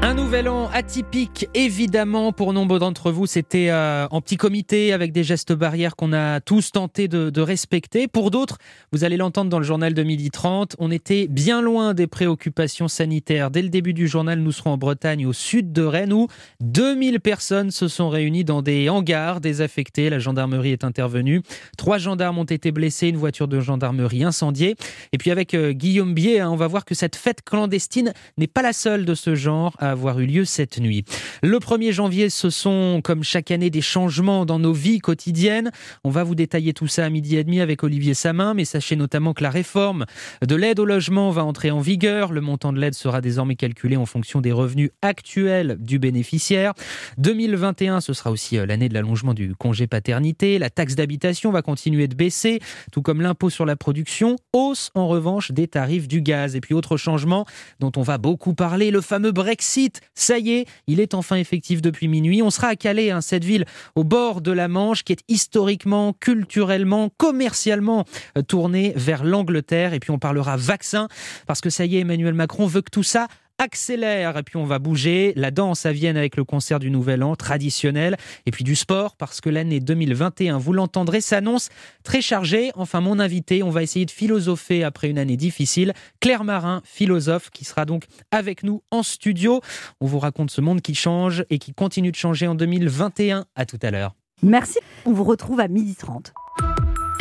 Un nouvel an atypique, évidemment, pour nombre d'entre vous. C'était euh, en petit comité avec des gestes barrières qu'on a tous tenté de, respecter. Pour d'autres, vous allez l'entendre dans le journal de midi 30, on était bien loin des préoccupations sanitaires. Dès le début du journal, nous serons en Bretagne, au sud de Rennes, où 2000 personnes se sont réunies dans des hangars désaffectés. La gendarmerie est intervenue. Trois gendarmes ont été blessés, une voiture de gendarmerie incendiée. Et puis avec euh, Guillaume Bier, hein, on va voir que cette fête clandestine n'est pas la seule de ce genre avoir eu lieu cette nuit. Le 1er janvier, ce sont comme chaque année des changements dans nos vies quotidiennes. On va vous détailler tout ça à midi et demi avec Olivier Samin, mais sachez notamment que la réforme de l'aide au logement va entrer en vigueur. Le montant de l'aide sera désormais calculé en fonction des revenus actuels du bénéficiaire. 2021, ce sera aussi euh, l'année de l'allongement du congé paternité. La taxe d'habitation va continuer de baisser, tout comme l'impôt sur la production. Hausse en revanche des tarifs du gaz. Et puis autre changement dont on va beaucoup parler, le fameux Brexit. Ça y est, il est enfin effectif depuis minuit. On sera à Calais, hein, cette ville au bord de la Manche qui est historiquement, culturellement, commercialement euh, tournée vers l'Angleterre. Et puis on parlera vaccin parce que ça y est, Emmanuel Macron veut que tout ça accélère et puis on va bouger la danse à Vienne avec le concert du Nouvel An traditionnel et puis du sport parce que l'année 2021 vous l'entendrez s'annonce très chargée enfin mon invité on va essayer de philosopher après une année difficile Claire Marin philosophe qui sera donc avec nous en studio on vous raconte ce monde qui change et qui continue de changer en 2021 à tout à l'heure
Merci. On vous retrouve à 12h30.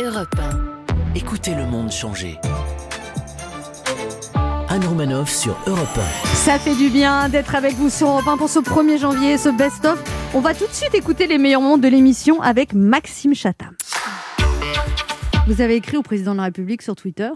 Europe 1. Écoutez le monde changer. Anne Romanoff sur Europe
Ça fait du bien d'être avec vous sur Europe 1 pour ce 1er janvier, ce best-of. On va tout de suite écouter les meilleurs moments de l'émission avec Maxime Chatham. Vous avez écrit au président de la République sur Twitter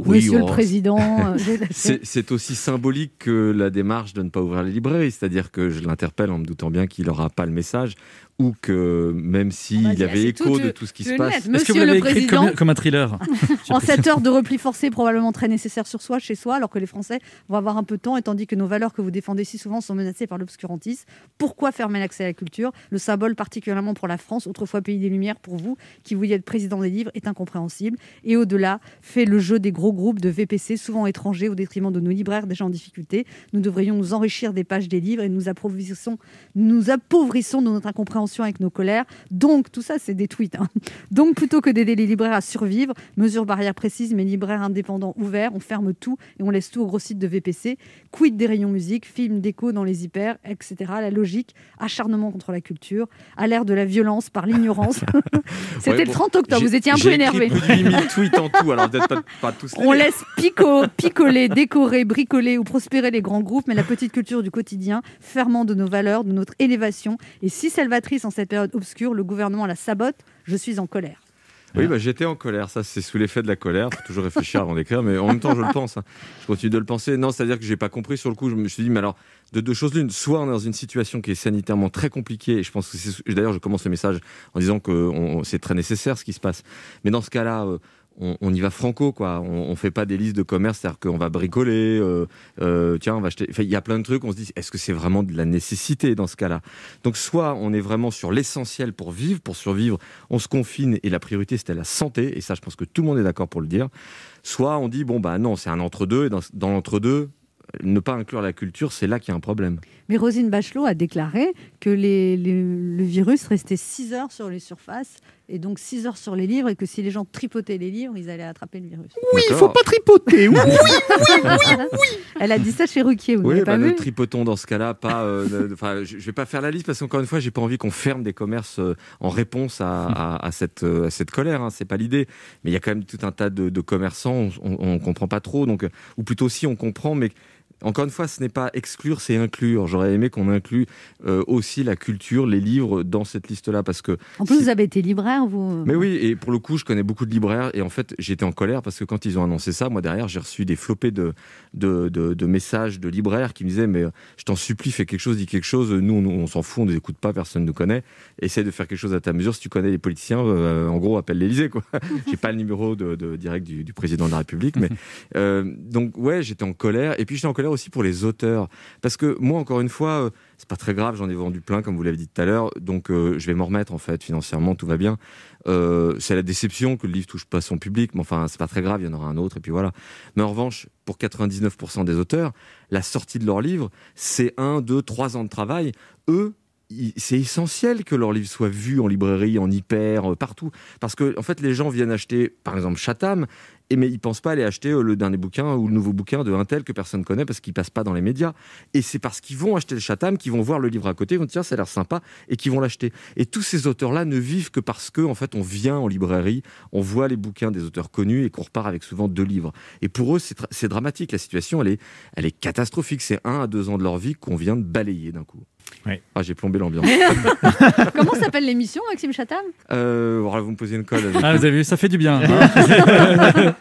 Oui,
Monsieur le
oh,
Président. euh,
c'est aussi symbolique que la démarche de ne pas ouvrir les librairies, c'est-à-dire que je l'interpelle en me doutant bien qu'il n'aura pas le message, ou que même s'il y avait écho de tout ce qui se passe.
Est-ce que vous l'avez comme- Président
comme un thriller
En cette heure de repli forcé, probablement très nécessaire sur soi, chez soi, alors que les Français vont avoir un peu de temps, et tandis que nos valeurs que vous défendez si souvent sont menacées par l'obscurantisme. Pourquoi fermer l'accès à la culture Le symbole, particulièrement pour la France, autrefois pays des Lumières, pour vous, qui vouliez être président des livres, est incompréhensible. Et au-delà, fait le jeu des gros groupes de VPC, souvent étrangers, au détriment de nos libraires déjà en difficulté. Nous devrions nous enrichir des pages des livres et nous appauvrissons, nous appauvrissons de notre incompréhension avec nos colères. Donc, tout ça, c'est des tweets. hein. Donc, plutôt que d'aider les libraires à survivre, mesures barrières précises, mais libraires indépendants ouverts, on ferme tout et on laisse tout au gros site de VPC. Quid des rayons musique, films, déco dans les hyper, etc. La logique, acharnement contre la culture, à l'ère de la violence par l'ignorance. C'était
Ouais,
le
bon,
30 octobre, vous étiez un peu énervé.
plus de 8000 tweets en tout, alors peut-être pas, pas tous les
On laisse pico, picoler, décorer, bricoler ou prospérer les grands groupes, mais la petite culture du quotidien, ferment de nos valeurs, de notre élévation. Et si salvatrice en cette période obscure, le gouvernement la sabote, je suis en colère.
Oui, bah, j'étais en colère. Ça, c'est sous l'effet de la colère. Faut toujours réfléchir avant d'écrire, mais en même temps, je le pense. hein. Je continue de le penser. Non, c'est-à-dire que j'ai pas compris sur le coup. Je me suis dit, mais alors, de deux choses l'une. Soit on est dans une situation qui est sanitairement très compliquée, et je pense que c'est. D'ailleurs, je commence le message en disant que c'est très nécessaire ce qui se passe. Mais dans ce cas-là. On, y va franco, quoi. On, on fait pas des listes de commerce, c'est-à-dire qu'on va bricoler, euh, euh, tiens, on va acheter. Il y a plein de trucs. On se dit, est-ce que c'est vraiment de la nécessité dans ce cas-là? Donc, soit on est vraiment sur l'essentiel pour vivre, pour survivre, on se confine et la priorité c'était la santé, et ça, je pense que tout le monde est d'accord pour le dire. Soit on dit, bon, bah non, c'est un entre-deux, et dans, dans l'entre-deux, ne pas inclure la culture, c'est là qu'il y a un problème.
Mais Rosine Bachelot a déclaré que les- les- le virus restait 6 heures sur les surfaces et donc 6 heures sur les livres et que si les gens tripotaient les livres, ils allaient attraper le virus.
Oui, il faut pas
tripoter. Oui, oui, oui, Elle a dit ça chez Ruquier, vous
Oui,
n'avez
bah,
pas
ne
vu
tripotons dans ce cas-là pas. euh, Enfin, je, je vais pas faire la liste parce qu'encore une fois, j'ai pas envie qu'on ferme des commerces euh, en réponse à, à- à cette euh, à cette colère. Hein, c'est pas l'idée. Mais il y a quand même tout un tas de, de commerçants, on, on, on comprend pas trop. Donc, ou plutôt si on comprend, mais encore une fois, ce n'est pas exclure, c'est inclure. J'aurais aimé qu'on inclue euh, aussi la culture, les livres dans cette liste-là parce que
En plus, vous avez été libraire, vous.
mais oui, et pour le coup, je connais beaucoup de libraires et en fait, j'étais en colère parce que quand ils ont annoncé ça, moi derrière, j'ai reçu des flopées de, de, de- de messages de libraires qui me disaient Mais je t'en supplie, fais quelque chose, dis quelque chose. Nous, on, on s'en fout, on ne nous écoute pas, personne ne nous connaît. Essaye de faire quelque chose à ta mesure. Si tu connais les politiciens, euh, en gros, appelle l'Élysée. quoi. j'ai pas le numéro de, de- direct du, du président de la République. Mais, euh, donc, ouais, j'étais en colère. Et puis, j'étais en colère aussi pour les auteurs. Parce que moi, encore une fois, euh, c'est pas très grave, j'en ai vendu plein, comme vous l'avez dit tout à l'heure. Donc, euh, je vais m'en remettre, en fait, financièrement, tout va bien. Euh, c'est la déception que le livre touche pas son public, mais enfin, c'est pas très grave, il y en aura un autre, et puis voilà. Mais en revanche, pour 99% des auteurs, la sortie de leur livre, c'est un, deux, trois ans de travail. Eux, c'est essentiel que leur livre soit vu en librairie, en hyper, euh, partout. Parce que, en fait, les gens viennent acheter, par exemple, Chatham, et mais ils pensent pas aller acheter euh, le dernier bouquin ou le nouveau bouquin de un tel que personne connaît parce qu'il passe pas dans les médias. Et c'est parce qu'ils vont acheter le Chatham qu'ils vont voir le livre à côté, ils vont dire tiens, ça a l'air sympa, et qu'ils vont l'acheter. Et tous ces auteurs-là ne vivent que parce que, en fait, on vient en librairie, on voit les bouquins des auteurs connus et qu'on repart avec souvent deux livres. Et pour eux, c'est dra- c'est dramatique. La situation, elle est catastrophique. C'est un à deux ans de leur vie qu'on vient de balayer d'un coup. Ah, j'ai plombé l'ambiance.
Comment s'appelle l'émission, Maxime Chatham
euh, voilà, vous me posez une colle.
Ah, vous avez vu, ça fait du bien. hein.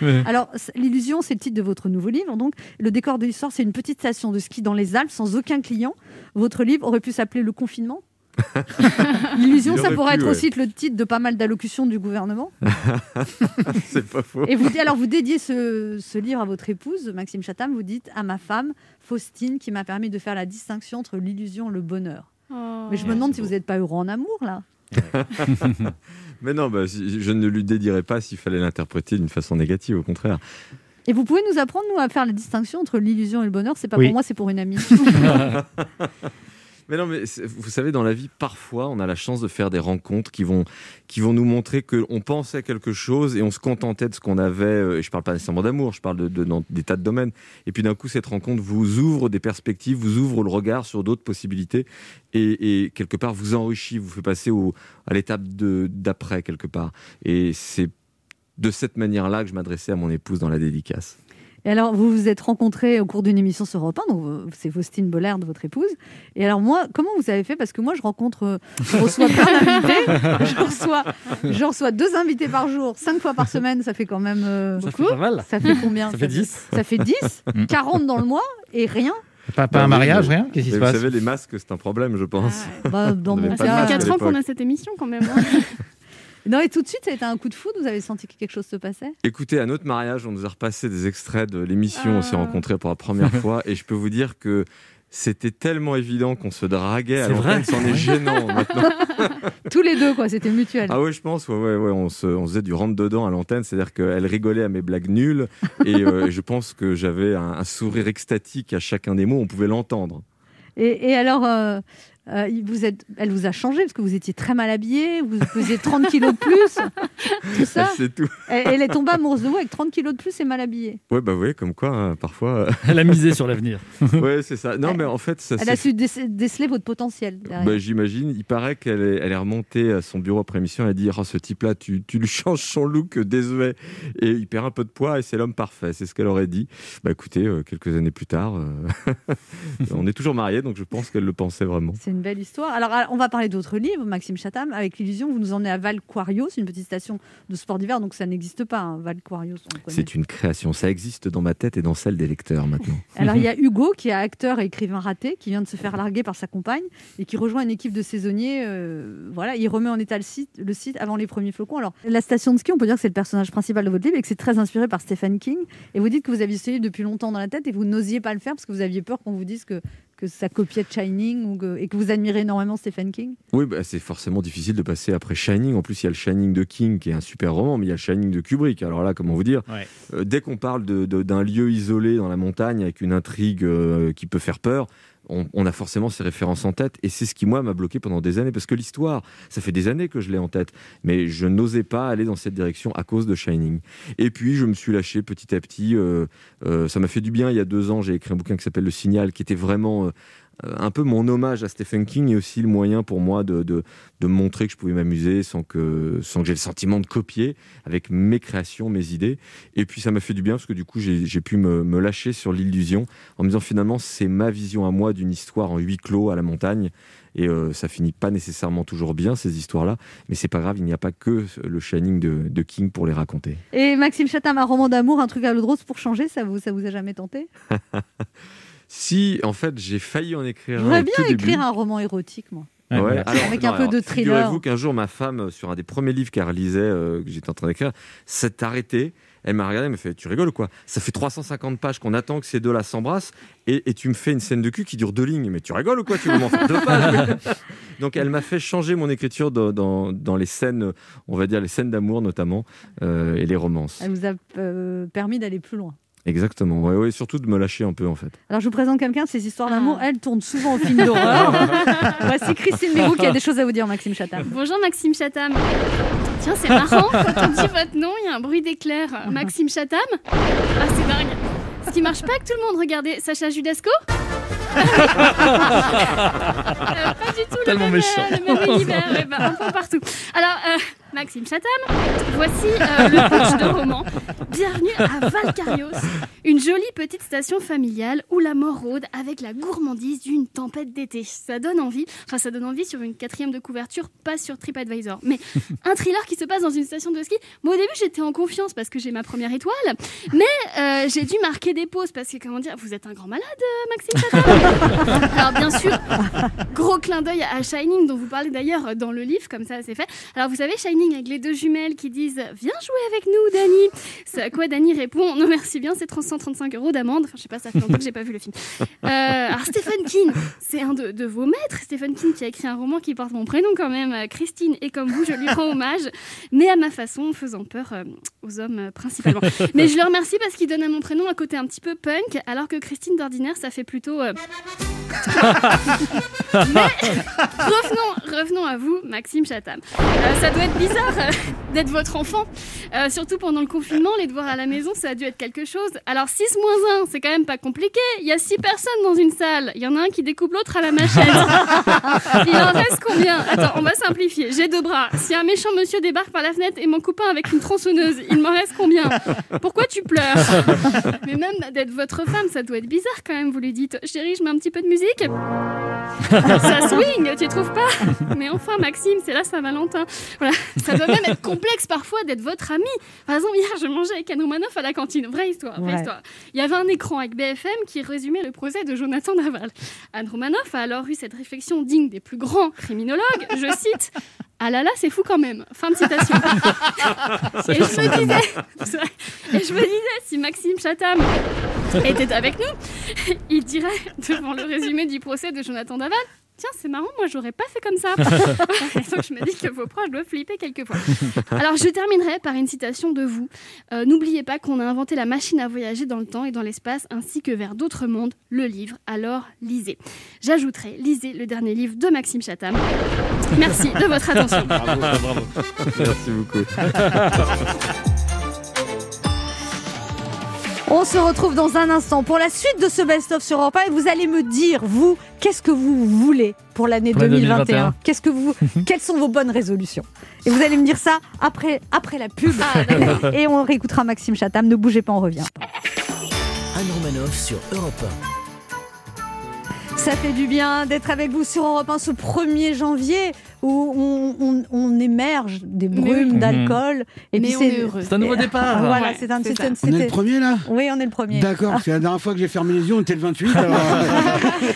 Alors, l'illusion, c'est le titre de votre nouveau livre. Donc, le décor de l'histoire, c'est une petite station de ski dans les Alpes sans aucun client. Votre livre aurait pu s'appeler Le confinement? L'illusion,
Il
ça pourrait
pu,
être
ouais.
aussi le titre de pas mal d'allocutions du gouvernement.
c'est pas faux.
Et vous, alors, vous dédiez ce, ce livre à votre épouse, Maxime Chatham. Vous dites à ma femme, Faustine, qui m'a permis de faire la distinction entre l'illusion et le bonheur.
Oh.
Mais je me demande si vous n'êtes pas heureux en amour, là.
Mais non, bah, je ne lui dédierais pas s'il fallait l'interpréter d'une façon négative, au contraire.
Et vous pouvez nous apprendre, nous, à faire la distinction entre l'illusion et le bonheur? C'est pas
Oui.
pour moi, c'est pour une amie.
Mais non, mais vous savez, dans la vie, parfois, on a la chance de faire des rencontres qui vont, qui vont nous montrer qu'on pensait quelque chose et on se contentait de ce qu'on avait. euh, Et je parle pas nécessairement d'amour, je parle de, de- dans des tas de domaines. Et puis d'un coup, cette rencontre vous ouvre des perspectives, vous ouvre le regard sur d'autres possibilités et, et quelque part vous enrichit, vous fait passer au, à l'étape d'après quelque part. Et c'est de cette manière-là que je m'adressais à mon épouse dans la dédicace.
Et alors, vous vous êtes rencontrés au cours d'une émission sur Europe 1, donc c'est Faustine Bollard, votre épouse. Et alors, moi, comment vous avez fait? Parce que moi, je rencontre, euh, je reçois plein d'invités. Je reçois, je reçois deux invités par jour, cinq fois par semaine, ça fait quand même euh,
Ça fait
beaucoup.
pas mal.
Ça fait combien?
Ça fait 10.
Ça fait 10,
Mm.
40 dans le mois et rien.
Pas, pas un
Bah
mariage, rien? Qu'est-ce qui se
mais
passe?
Vous savez, les masques, c'est un problème, je pense.
Bah, dans mon
pas de
cas,
masque à
4 ans qu'on a cette émission quand même. hein.
Non, et tout de suite, ça a été un coup de foudre. Vous avez senti que quelque chose se passait?
Écoutez, à notre mariage, on nous a repassé des extraits de l'émission, on s'est
Ah.
rencontrés pour la première fois, et je peux vous dire que c'était tellement évident qu'on se draguait à
C'est vrai
c'en est gênant maintenant.
Tous les deux, quoi. C'était mutuel.
Ah ouais, je pense, ouais, ouais, ouais, on, se, on faisait du rentre-dedans à l'antenne, c'est-à-dire qu'elle rigolait à mes blagues nulles, et euh, je pense que j'avais un, un sourire extatique à chacun des mots, on pouvait l'entendre.
Et, et alors, euh, Euh, il vous êtes, elle vous a changé parce que vous étiez très mal habillé, vous pesiez 30 kilos de plus, tout ça.
C'est tout.
Elle, elle est tombée amoureuse de vous avec 30 kilos de plus et mal habillée.
Ouais, bah ouais, comme quoi, hein, parfois.
Elle a misé sur l'avenir.
ouais, c'est ça. Non, mais en fait, ça
Elle a su déce- déceler votre potentiel. derrière.
Bah, J'imagine. Il paraît qu'elle est, elle est remontée à son bureau après émission. Elle a dit oh, Ce type-là, tu, tu lui changes son look, euh, désuet, et il perd un peu de poids, et c'est l'homme parfait. C'est ce qu'elle aurait dit. Bah écoutez, euh, quelques années plus tard, euh, on est toujours mariés, donc je pense qu'elle le pensait vraiment.
C'est une belle histoire. Alors, alors, on va parler d'autres livres, Maxime Chatham, avec l'illusion, vous nous emmenez à Val-Quarios, une petite station de sport d'hiver, donc ça n'existe pas, hein, Val-Quarios.
C'est une création. Ça existe dans ma tête et dans celle des lecteurs maintenant.
Alors, il y a Hugo, qui est acteur et écrivain raté, qui vient de se faire larguer par sa compagne et qui rejoint une équipe de saisonniers. euh, voilà, il remet en état le site, le site avant les premiers flocons. Alors, la station de ski, on peut dire que c'est le personnage principal de votre livre et que c'est très inspiré par Stephen King. Et vous dites que vous aviez ce livre depuis longtemps dans la tête et vous n'osiez pas le faire parce que vous aviez peur qu'on vous dise que, que ça copiait de Shining ou que- et que vous admirez énormément Stephen King?
Oui, bah, c'est forcément difficile de passer après Shining. En plus, il y a le Shining de King qui est un super roman, mais il y a le Shining de Kubrick. Alors là, comment vous dire? Euh, Dès qu'on parle d'un lieu isolé dans la montagne avec une intrigue euh, qui peut faire peur, on, a forcément ces références en tête. Et c'est ce qui, moi, m'a bloqué pendant des années. Parce que l'histoire, ça fait des années que je l'ai en tête. Mais je n'osais pas aller dans cette direction à cause de Shining. Et puis, je me suis lâché petit à petit. euh, euh, ça m'a fait du bien. Il y a deux ans, j'ai écrit un bouquin qui s'appelle Le Signal, qui était vraiment. Euh, un peu mon hommage à Stephen King et aussi le moyen pour moi de, de, de montrer que je pouvais m'amuser sans que, sans que j'ai le sentiment de copier avec mes créations, mes idées. Et puis ça m'a fait du bien parce que du coup j'ai j'ai pu me, me lâcher sur l'illusion en me disant finalement c'est ma vision à moi d'une histoire en huis clos à la montagne. Et euh, ça finit pas nécessairement toujours bien ces histoires-là, mais c'est pas grave, il n'y a pas que le Shining de, de King pour les raconter.
Et Maxime Chatham, un roman d'amour, un truc à l'eau de rose pour changer, ça vous, ça vous a jamais tenté?
Si en fait j'ai failli en écrire un
J'aimerais
au
bien
tout début.
écrire un roman érotique, moi.
Ouais, alors,
Avec
non,
un peu
alors,
de thriller.
Figurez-vous qu'un jour, ma femme, euh, sur un des premiers livres qu'elle relisait, euh, que j'étais en train d'écrire, s'est arrêtée. Elle m'a regardé, elle m'a fait Tu rigoles ou quoi? Ça fait 350 pages qu'on attend que ces deux-là s'embrassent et, et tu me fais une scène de cul qui dure deux lignes. Mais tu rigoles ou quoi? Tu veux m'en faire deux pages Donc elle m'a fait changer mon écriture dans, dans- dans les scènes, on va dire les scènes d'amour notamment, euh, et les romances.
Elle vous a euh, permis d'aller plus loin.
Exactement. Ouais, ouais, surtout de me lâcher un peu en fait.
Alors, je vous présente quelqu'un, ces histoires d'amour, elles tournent souvent au film d'horreur. Voici Christine Mérou qui a des choses à vous dire, Maxime Chatham.
Bonjour Maxime Chatham. Tiens, c'est marrant, quand on dit votre nom, il y a un bruit d'éclair. Maxime Chatham Ah, c'est dingue. Ce qui marche pas avec tout le monde, regardez, Sacha Judasco Euh, Pas du tout
Tellement
le même,
méchant.
euh, le même univers, ouais, bah, un peu partout. Alors, euh, Maxime Chatham, voici euh, le pitch de roman. Bienvenue à Valcarios, une jolie petite station familiale où la mort rôde avec la gourmandise d'une tempête d'été. Ça donne envie, enfin ça donne envie sur une quatrième de couverture, pas sur TripAdvisor, mais un thriller qui se passe dans une station de ski. Moi au début j'étais en confiance parce que j'ai ma première étoile, mais euh, j'ai dû marquer des pauses parce que comment dire, vous êtes un grand malade, euh, Maxime Chatham. Alors bien sûr, gros clin d'œil à Shining dont vous parlez d'ailleurs dans le livre, comme ça c'est fait. Alors vous savez Shining avec les deux jumelles qui disent viens jouer avec nous Dani. C'est à quoi Dani répond non merci bien c'est 335 euros d'amende. Enfin je sais pas ça fait longtemps que j'ai pas vu le film. Euh, alors Stephen King, c'est un de, de vos maîtres. Stephen King qui a écrit un roman qui porte mon prénom quand même, euh, Christine, et comme vous je lui rends hommage, mais à ma façon, en faisant peur euh, aux hommes euh, principalement. Mais je le remercie parce qu'il donne à mon prénom un côté un petit peu punk, alors que Christine d'ordinaire ça fait plutôt mais revenons, revenons à vous, Maxime Chatham. Ça doit être bizarre euh, d'être votre enfant. Euh, surtout pendant le confinement, les devoirs à la maison, ça a dû être quelque chose. Alors 6 moins 1, c'est quand même pas compliqué. Il y a 6 personnes dans une salle. Il y en a un qui découpe l'autre à la machette. Il en reste combien? Attends, on va simplifier. J'ai deux bras. Si un méchant monsieur débarque par la fenêtre et mon copain avec une tronçonneuse, il m'en reste combien? Pourquoi tu pleures? Mais même d'être votre femme, ça doit être bizarre quand même. Vous lui dites, chérie, je mets un petit peu de musique ça swing, tu trouves pas? Mais enfin, Maxime, c'est la Saint-Valentin. Voilà. Ça doit même être complexe parfois d'être votre ami. Par exemple, hier, je mangeais avec Anne Romanoff à la cantine. Vraie histoire, vraie
Ouais.
histoire. Il y avait un écran avec BFM qui résumait le procès de Jonathan Daval. Anne Romanoff a alors eu cette réflexion digne des plus grands criminologues. Je cite Ah là là, c'est fou quand même. Fin de citation. et je me disais, et je me disais, si Maxime Chatham était avec nous, il dirait devant le résumé du procès de Jonathan Daval. Tiens, c'est marrant, moi j'aurais pas fait comme ça. Et donc je me dis que vos proches doivent flipper quelquefois. Alors je terminerai par une citation de vous. Euh, N'oubliez pas qu'on a inventé la machine à voyager dans le temps et dans l'espace ainsi que vers d'autres mondes, le livre. Alors lisez. J'ajouterai, lisez le dernier livre de Maxime Chatham. Merci de votre attention.
Bravo, bravo. Merci beaucoup.
On se retrouve dans un instant pour la suite de ce best-of sur Europe 1 et vous allez me dire, vous, qu'est-ce que vous voulez pour l'année
Pour l'année
2021
2021.
Qu'est-ce que vous, Quelles sont vos bonnes résolutions? Et vous allez me dire ça après, après la pub. et on réécoutera Maxime Chatham. Ne bougez pas, on revient.
Anne Romanoff sur Europe
Ça fait du bien d'être avec vous sur Europe 1 ce 1er janvier où on, on- on émerge des brumes
oui.
d'alcool. Et
Mais
puis
on est heureux.
C'est un nouveau départ.
Voilà,
Ouais,
c'est un,
c'est
c'est
ça.
un-
On est le premier là?
Oui, on est le premier.
D'accord, c'est la dernière fois que j'ai fermé les yeux, on était le 28. Alors...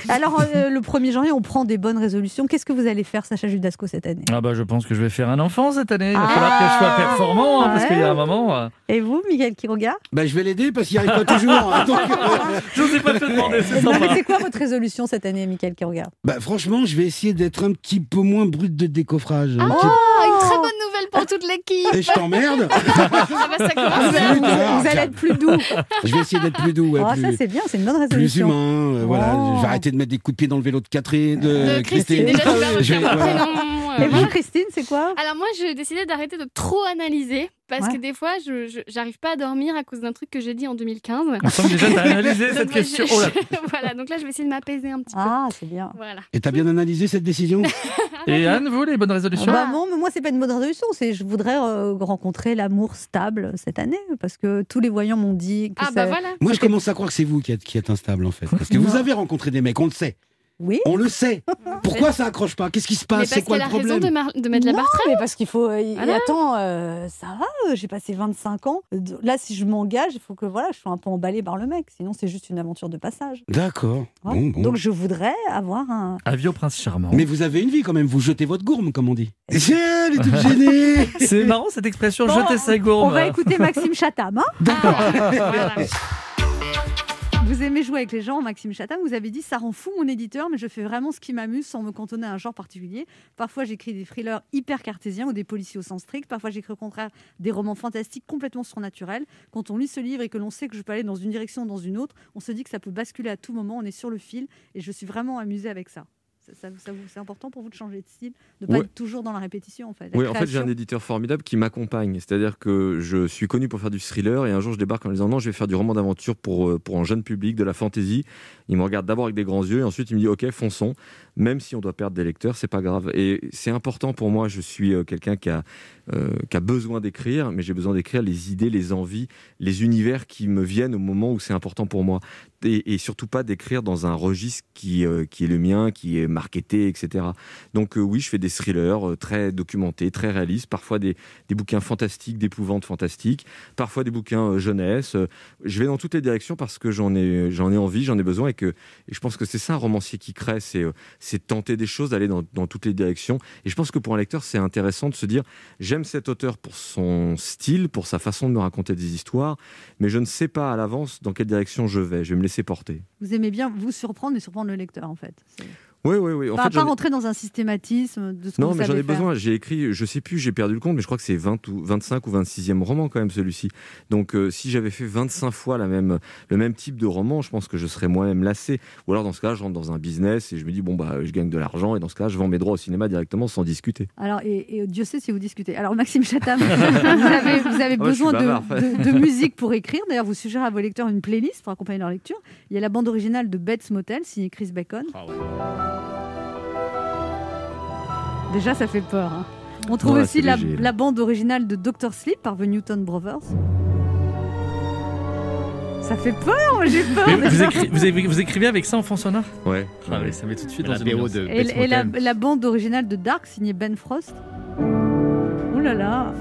Alors, euh, le 1er janvier, on prend des bonnes résolutions. Qu'est-ce que vous allez faire, Sacha Judasco, cette année?
Ah bah je pense que je vais faire un enfant cette année. Il va
Ah.
falloir que je sois performant hein, parce
Ouais.
qu'il y a un moment. euh,
Et vous, Miguel Quiroga?
Bah, je vais l'aider parce qu'il n'y arrive pas toujours. hein. Donc, euh,
Je sais pas te demander, sympa.
c'est quoi votre résolution cette année, Miguel Quiroga?
Bah, franchement, je vais essayer d'être un petit peu moins brut de décoffrage.
Ah, une très bonne nouvelle pour toute l'équipe.
Et je t'emmerde
Ah bah ça
vous,
commence
allez, vous allez être plus doux.
Je vais essayer d'être plus doux. ouais,
Oh,
plus...
ça, c'est bien, c'est une bonne
plus
résolution.
humain, euh, voilà.
Oh.
Je vais arrêter de mettre des coups de pied dans le vélo de Catherine, de,
De Christine, déjà tu vas.
Et
euh,
vous, Christine, c'est quoi?
Alors moi, j'ai décidé d'arrêter de trop analyser parce
Ouais.
que des fois, je j'arrive pas à dormir à cause d'un truc que j'ai dit en 2015.
On sent que déjà t'as analysé cette question.
je-
Oh là.
voilà, donc là, je vais essayer de m'apaiser un petit
Ah, c'est bien.
peu. Voilà.
Et t'as bien analysé cette décision
Et Anne, vous les bonnes résolutions
Bah non, mais moi, c'est pas une bonne résolution. C'est je voudrais euh, rencontrer l'amour stable cette année parce que tous les voyants m'ont dit que
Ah bah voilà.
Moi, je commence à croire que c'est vous qui êtes, qui êtes instable, en fait. Parce que vous avez rencontré des mecs, on le sait.
Oui.
On le sait. Pourquoi ça accroche pas? Qu'est-ce qui se passe? C'est quoi
qu'elle
le
a raison
problème?
de, mar- de mettre la
Non,
barre très
mais parce qu'il faut. euh,
Voilà.
Attends, euh, ça va, euh, j'ai passé 25 ans. Là, si je m'engage, il faut que voilà, je sois un peu emballée par le mec. Sinon, c'est juste une aventure de passage.
D'accord.
Ouais.
Bon, bon.
Donc, je voudrais avoir un.
Avis au prince charmant.
Mais vous avez une vie quand même, vous jetez votre gourme, comme on dit. Tiens, elle est toute gênée
C'est marrant cette expression,
Bon,
jeter sa gourme.
On va écouter Maxime Chatham. hein
Voilà.
Vous aimez jouer avec les gens, Maxime Chatham. Vous avez dit ça rend fou mon éditeur, mais je fais vraiment ce qui m'amuse sans me cantonner à un genre particulier. Parfois, j'écris des thrillers hyper cartésiens ou des policiers au sens strict. Parfois, j'écris au contraire des romans fantastiques complètement surnaturels. Quand on lit ce livre et que l'on sait que je peux aller dans une direction ou dans une autre, on se dit que ça peut basculer à tout moment. On est sur le fil et je suis vraiment amusée avec ça. Ça- ça- c'est important pour vous de changer de style, de pas
Ouais.
être toujours dans la répétition en fait.
Oui, en fait, j'ai un éditeur formidable qui m'accompagne. C'est-à-dire que je suis connu pour faire du thriller et un jour, je débarque en me disant non, je vais faire du roman d'aventure pour, euh, pour un jeune public, de la fantasy. Il me regarde d'abord avec des grands yeux et ensuite il me dit ok, fonçons. Même si on doit perdre des lecteurs, c'est pas grave. Et c'est important pour moi. Je suis euh, quelqu'un qui a, euh, qui a besoin d'écrire, mais j'ai besoin d'écrire les idées, les envies, les univers qui me viennent au moment où c'est important pour moi. Et, surtout pas d'écrire dans un registre qui, euh, qui est le mien, qui est marketé, etc. Donc euh, oui, je fais des thrillers euh, très documentés, très réalistes, parfois des, des bouquins fantastiques, d'épouvante fantastique, parfois des bouquins jeunesse. Je vais dans toutes les directions parce que j'en ai, j'en ai envie, j'en ai besoin et que et je pense que c'est ça un romancier qui crée, c'est c'est tenter des choses, d'aller dans, dans toutes les directions. Et je pense que pour un lecteur, c'est intéressant de se dire j'aime cet auteur pour son style, pour sa façon de me raconter des histoires, mais je ne sais pas à l'avance dans quelle direction je vais. Je vais
Vous aimez bien vous surprendre et surprendre le lecteur en fait.
Oui, oui, oui. En
Pas,
fait,
pas rentrer dans un systématisme de ce que
Non,
vous
mais j'en ai
faire.
besoin. J'ai écrit, je sais plus, j'ai perdu le compte, mais je crois que c'est 20 ou 25 ou 26e roman quand même celui-ci. Donc euh, si j'avais fait 25 fois la même, le même type de roman, je pense que je serais moi-même lassé. Ou alors dans ce cas, je rentre dans un business et je me dis bon bah je gagne de l'argent et dans ce cas, je vends mes droits au cinéma directement sans discuter.
Alors, et, et Dieu sait si vous discutez. Alors, Maxime Chatham, vous avez, vous avez
Ah
besoin de,
bavard.
de- de musique pour écrire. D'ailleurs, vous suggérez à vos lecteurs une playlist pour accompagner leur lecture. Il y a la bande originale de Bates Motel, signée Chris Bacon. Déjà, ça fait peur. hein. On trouve
Ouais,
aussi la, la bande originale de Doctor Sleep par The Newton Brothers. Ça fait peur, moi j'ai peur.
Mais vous, écri- vous écrivez, vous écrivez avec ça en fond sonore?
Ouais.
Ah ça met tout de suite
La
dans une
BO de
Et, et la, la bande originale de Dark, signée Ben Frost. Oh là là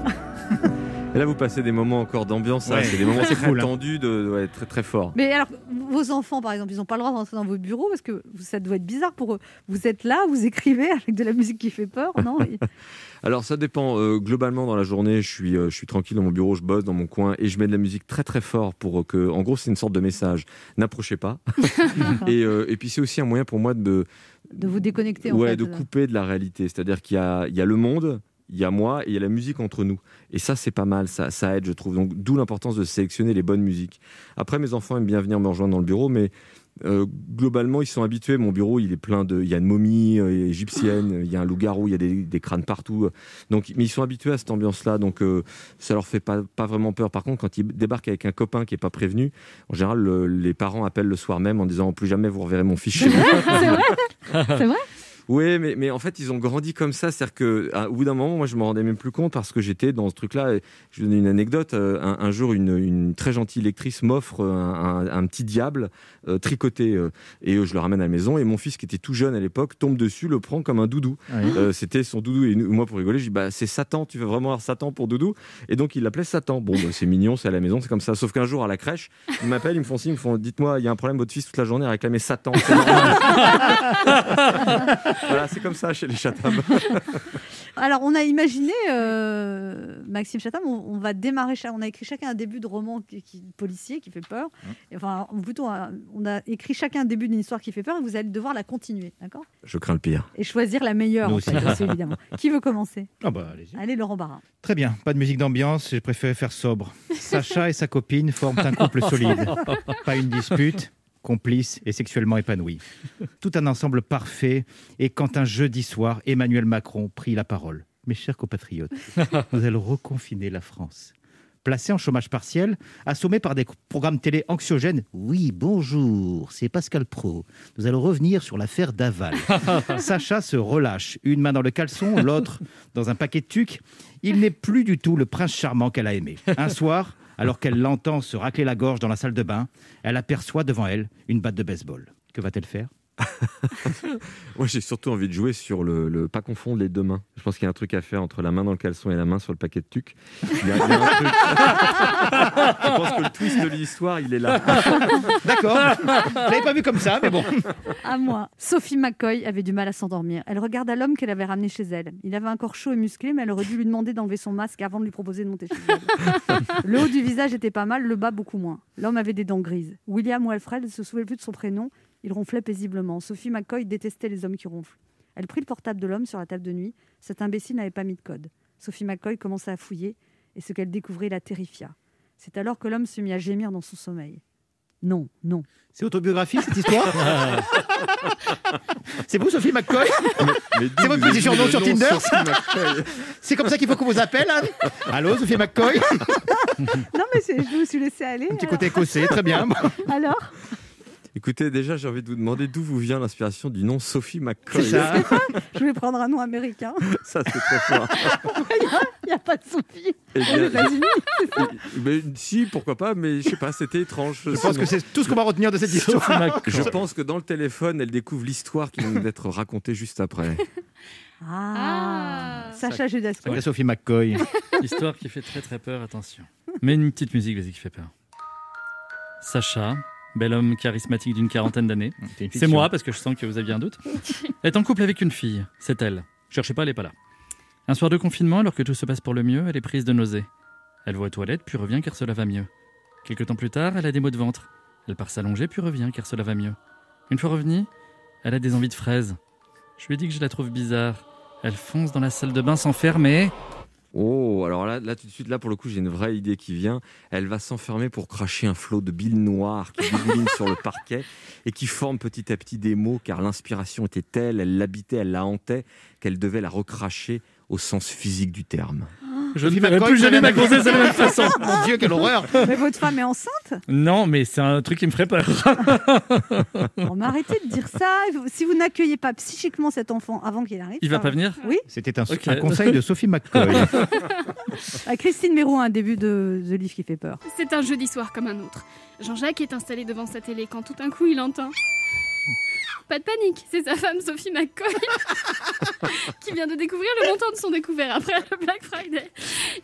Et là, vous passez des moments encore d'ambiance, hein,
Ouais,
c'est des moments très
cool, hein.
tendus, de, ouais, très très forts.
Mais alors, vos enfants, par exemple, ils n'ont pas le droit de rentrer dans vos bureaux parce que ça doit être bizarre pour eux. Vous êtes là, vous écrivez avec de la musique qui fait peur, non?
Alors ça dépend. Euh, globalement, dans la journée, je suis, euh, je suis tranquille dans mon bureau, je bosse dans mon coin et je mets de la musique très très fort pour que, en gros, c'est une sorte de message. N'approchez pas. et, euh, et puis c'est aussi un moyen pour moi de,
De vous déconnecter, en
ouais,
fait.
de couper de la réalité. C'est-à-dire qu'il y a, il y a le monde, il y a moi et il y a la musique entre nous. Et ça, c'est pas mal, ça, ça aide, je trouve. Donc d'où l'importance de sélectionner les bonnes musiques. Après, mes enfants aiment bien venir me rejoindre dans le bureau, mais euh, globalement, ils sont habitués. Mon bureau, il est plein de. Il y a une momie euh, égyptienne, il y a un loup-garou, il y a des, des crânes partout. Donc, mais ils sont habitués à cette ambiance-là, donc euh, ça leur fait pas, pas vraiment peur. Par contre, quand ils débarquent avec un copain qui est pas prévenu, en général, le- les parents appellent le soir même en disant plus jamais vous reverrez mon moi.
C'est vrai C'est vrai
Oui, mais, mais en fait, ils ont grandi comme ça. C'est-à-dire qu'au bout d'un moment, moi, je me rendais même plus compte parce que j'étais dans ce truc-là. Je vais donner une anecdote. Euh, Un, un jour, une, une très gentille lectrice m'offre un, un- un petit diable euh, tricoté euh, et euh, je le ramène à la maison. Et mon fils, qui était tout jeune à l'époque, tombe dessus, le prend comme un doudou.
Oui.
Euh, C'était son doudou. Et moi, pour rigoler, je dis bah, c'est Satan. Tu veux vraiment avoir Satan pour doudou? Et donc, il l'appelait Satan. Bon, bah, c'est mignon, c'est à la maison, c'est comme ça. Sauf qu'un jour, à la crèche, ils m'appellent, ils me font signe, ils me font dites-moi, il y a un problème, votre fils toute la journée a réclamé Satan. Voilà, c'est comme ça chez les Chatham.
Alors, on a imaginé, euh, Maxime Chatham, on, on va démarrer, on a écrit chacun un début de roman qui, qui- policier qui fait peur. Et Enfin, plutôt, un- on a écrit chacun un début d'une histoire qui fait peur et vous allez devoir la continuer, d'accord?
Je crains le pire.
Et choisir la meilleure, en
aussi.
fait, aussi, évidemment. Qui veut commencer?
Ah bah, allez-y.
Allez, Laurent Barra.
Très bien, pas de musique d'ambiance, j'ai préféré faire sobre. Sacha et sa copine forment un couple solide. Pas une dispute, complice et sexuellement épanoui. Tout un ensemble parfait. Et quand un jeudi soir, Emmanuel Macron prit la parole. Mes chers compatriotes, nous allons reconfiner la France. Placé en chômage partiel, assommé par des programmes télé anxiogènes. Oui, bonjour, c'est Pascal Pro. Nous allons revenir sur l'affaire Daval. Sacha se relâche, une main dans le caleçon, l'autre dans un paquet de tucs. Il n'est plus du tout le prince charmant qu'elle a aimé. Un soir, alors qu'elle l'entend se racler la gorge dans la salle de bain, elle aperçoit devant elle une batte de baseball. Que va-t-elle faire?
Moi, j'ai surtout envie de jouer sur le, le- pas confondre les deux mains. Je pense qu'il y a un truc à faire entre la main dans le caleçon et la main sur le paquet de tucs. Il y a, il y a un truc. Je pense que le twist de l'histoire, il est là.
D'accord. Je l'avais pas vu comme ça, mais bon.
À moi. Sophie McCoy avait du mal à s'endormir. Elle regarda l'homme qu'elle avait ramené chez elle. Il avait un corps chaud et musclé, mais elle aurait dû lui demander d'enlever son masque avant de lui proposer de monter chez elle. Le haut du visage était pas mal, le bas beaucoup moins. L'homme avait des dents grises. William ou Alfred ne se souvenait plus de son prénom. Il ronflait paisiblement. Sophie McCoy détestait les hommes qui ronflent. Elle prit le portable de l'homme sur la table de nuit. Cet imbécile n'avait pas mis de code. Sophie McCoy commença à fouiller et ce qu'elle découvrit la terrifia. C'est alors que l'homme se mit à gémir dans son sommeil. Non, non.
C'est autobiographique cette histoire C'est vous, Sophie McCoy C'est votre petit surnom sur Tinder C'est comme ça qu'il faut qu'on vous appelle hein Allô, Sophie McCoy
Non, mais je me suis laissée aller.
Un petit côté écossais, très bien.
Alors?
Écoutez, déjà, j'ai envie de vous demander d'où vous vient l'inspiration du nom Sophie McCoy.
Ça. Je voulais prendre un nom américain.
Ça, c'est très fort.
Il n'y a, pas de Sophie.
Eh bien,
Aux États-Unis, c'est ça
Mais si, pourquoi pas, mais je sais pas, c'était étrange.
Je pense que c'est tout ce qu'on va retenir de cette histoire.
Je pense que dans le téléphone, elle découvre l'histoire qui vient d'être racontée juste après.
Ah, Sacha Judasco.
Sacrée Sophie McCoy.
Histoire qui fait très très peur, attention. Mais une petite musique, vas-y, qui fait peur. Sacha, bel homme charismatique d'une quarantaine d'années. C'est moi, parce que je sens que vous aviez un doute. est en couple avec une fille, c'est elle. Cherchez pas, elle est pas là. Un soir de confinement, alors que tout se passe pour le mieux, elle est prise de nausée. Elle va aux toilettes, puis revient car cela va mieux. Quelque temps plus tard, elle a des maux de ventre. Elle part s'allonger, puis revient car cela va mieux. Une fois revenue, elle a des envies de fraises. Je lui ai dit que je la trouve bizarre. Elle fonce dans la salle de bain sans fermer.
Oh, alors là, là, tout de suite, là, pour le coup, j'ai une vraie idée qui vient. Elle va s'enfermer pour cracher un flot de bile noire qui dégouline sur le parquet et qui forme petit à petit des mots, car l'inspiration était telle, elle l'habitait, elle la hantait, qu'elle devait la recracher au sens physique du terme.
Je ne ferai
McCoy,
plus jamais ma grossesse de la même façon.
Mon Dieu, quelle horreur
Mais votre femme est enceinte?
Non, mais c'est un truc qui me ferait peur.
Arrêtez de dire ça. Si vous n'accueillez pas psychiquement cet enfant avant qu'il arrive.
Il va pas venir
Oui.
C'était un, conseil de Sophie McCoy.
Christine Méro, un début de, de livre qui fait peur.
C'est un jeudi soir comme un autre. Jean-Jacques est installé devant sa télé quand tout d'un coup il entend Pas de panique, c'est sa femme Sophie McCoy qui vient de découvrir le montant de son découvert après le Black Friday.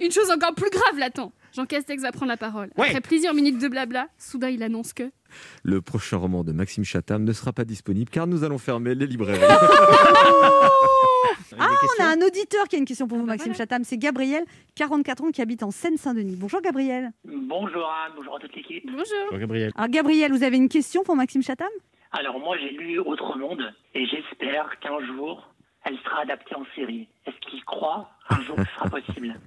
Une chose encore plus grave l'attend. Jean Castex va prendre la parole.
Ouais.
Après plusieurs minutes de blabla, soudain il annonce que
Le prochain roman de Maxime Chatham ne sera pas disponible car nous allons fermer les librairies.
Ah, on a un auditeur qui a une question pour vous, Maxime Chatham. C'est Gabriel, 44 ans, qui habite en Seine-Saint-Denis. Bonjour Gabriel.
Bonjour Anne, bonjour à toute l'équipe.
Bonjour.
Gabriel.
Alors Gabriel, vous avez une question pour Maxime Chatham?
Alors moi j'ai lu Autre Monde et j'espère qu'un jour elle sera adaptée en série. Est-ce qu'il croit un jour que ce sera possible?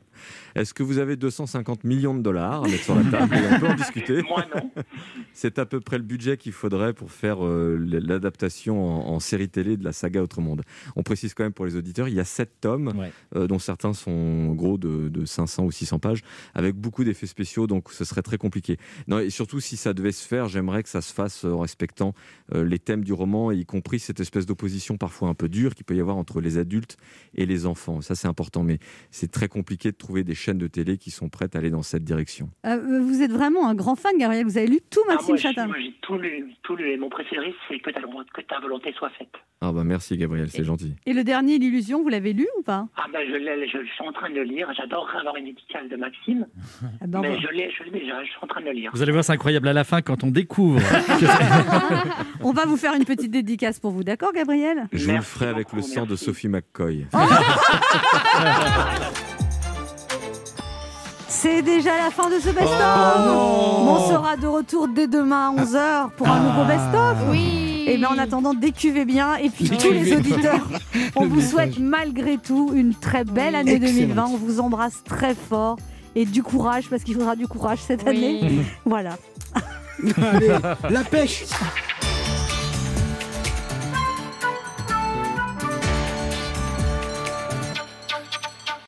Est-ce que vous avez 250 millions de dollars à mettre sur la table et On peut en discuter.
Moi non.
C'est à peu près le budget qu'il faudrait pour faire euh, l'adaptation en, en série télé de la saga Autre Monde. On précise quand même pour les auditeurs, il y a sept tomes, euh, dont certains sont gros de, de 500 ou 600 pages, avec beaucoup d'effets spéciaux, donc ce serait très compliqué. Non, et surtout, si ça devait se faire, j'aimerais que ça se fasse en respectant euh, les thèmes du roman, y compris cette espèce d'opposition parfois un peu dure qu'il peut y avoir entre les adultes et les enfants. Ça, c'est important, mais c'est très compliqué de trouver des chaînes de télé qui sont prêtes à aller dans cette direction.
Euh, Vous êtes vraiment un grand fan, Gabriel. Vous avez lu tout
Ah,
Maxime
j'ai-
Chatham.
moi, j'ai tout lu, tout lu et mon préféré c'est que ta, que ta volonté soit faite.
Ah bah merci Gabriel, c'est gentil.
Et le dernier, L'illusion, vous l'avez lu ou pas?
Ah ben je, l'ai- je, je suis en train de le lire, j'adorerais avoir une étiquette de Maxime,
Ah
mais je l'ai je déjà, je suis en train de le lire.
Vous allez voir, c'est incroyable à la fin quand on découvre.
On va vous faire une petite dédicace pour vous, d'accord, Gabriel?
Je vous le ferai avec le sang de Sophie McCoy.
C'est déjà la fin de ce best-of
non
On sera de retour dès demain à 11h pour un nouveau best-of
Oui
Et bien en attendant, décuvez bien. Et puis tous les auditeurs, on vous souhaite malgré tout une très belle année
Excellent.
2020. On vous embrasse très fort. Et du courage, parce qu'il faudra du courage cette
Oui.
année. Voilà.
Allez, la pêche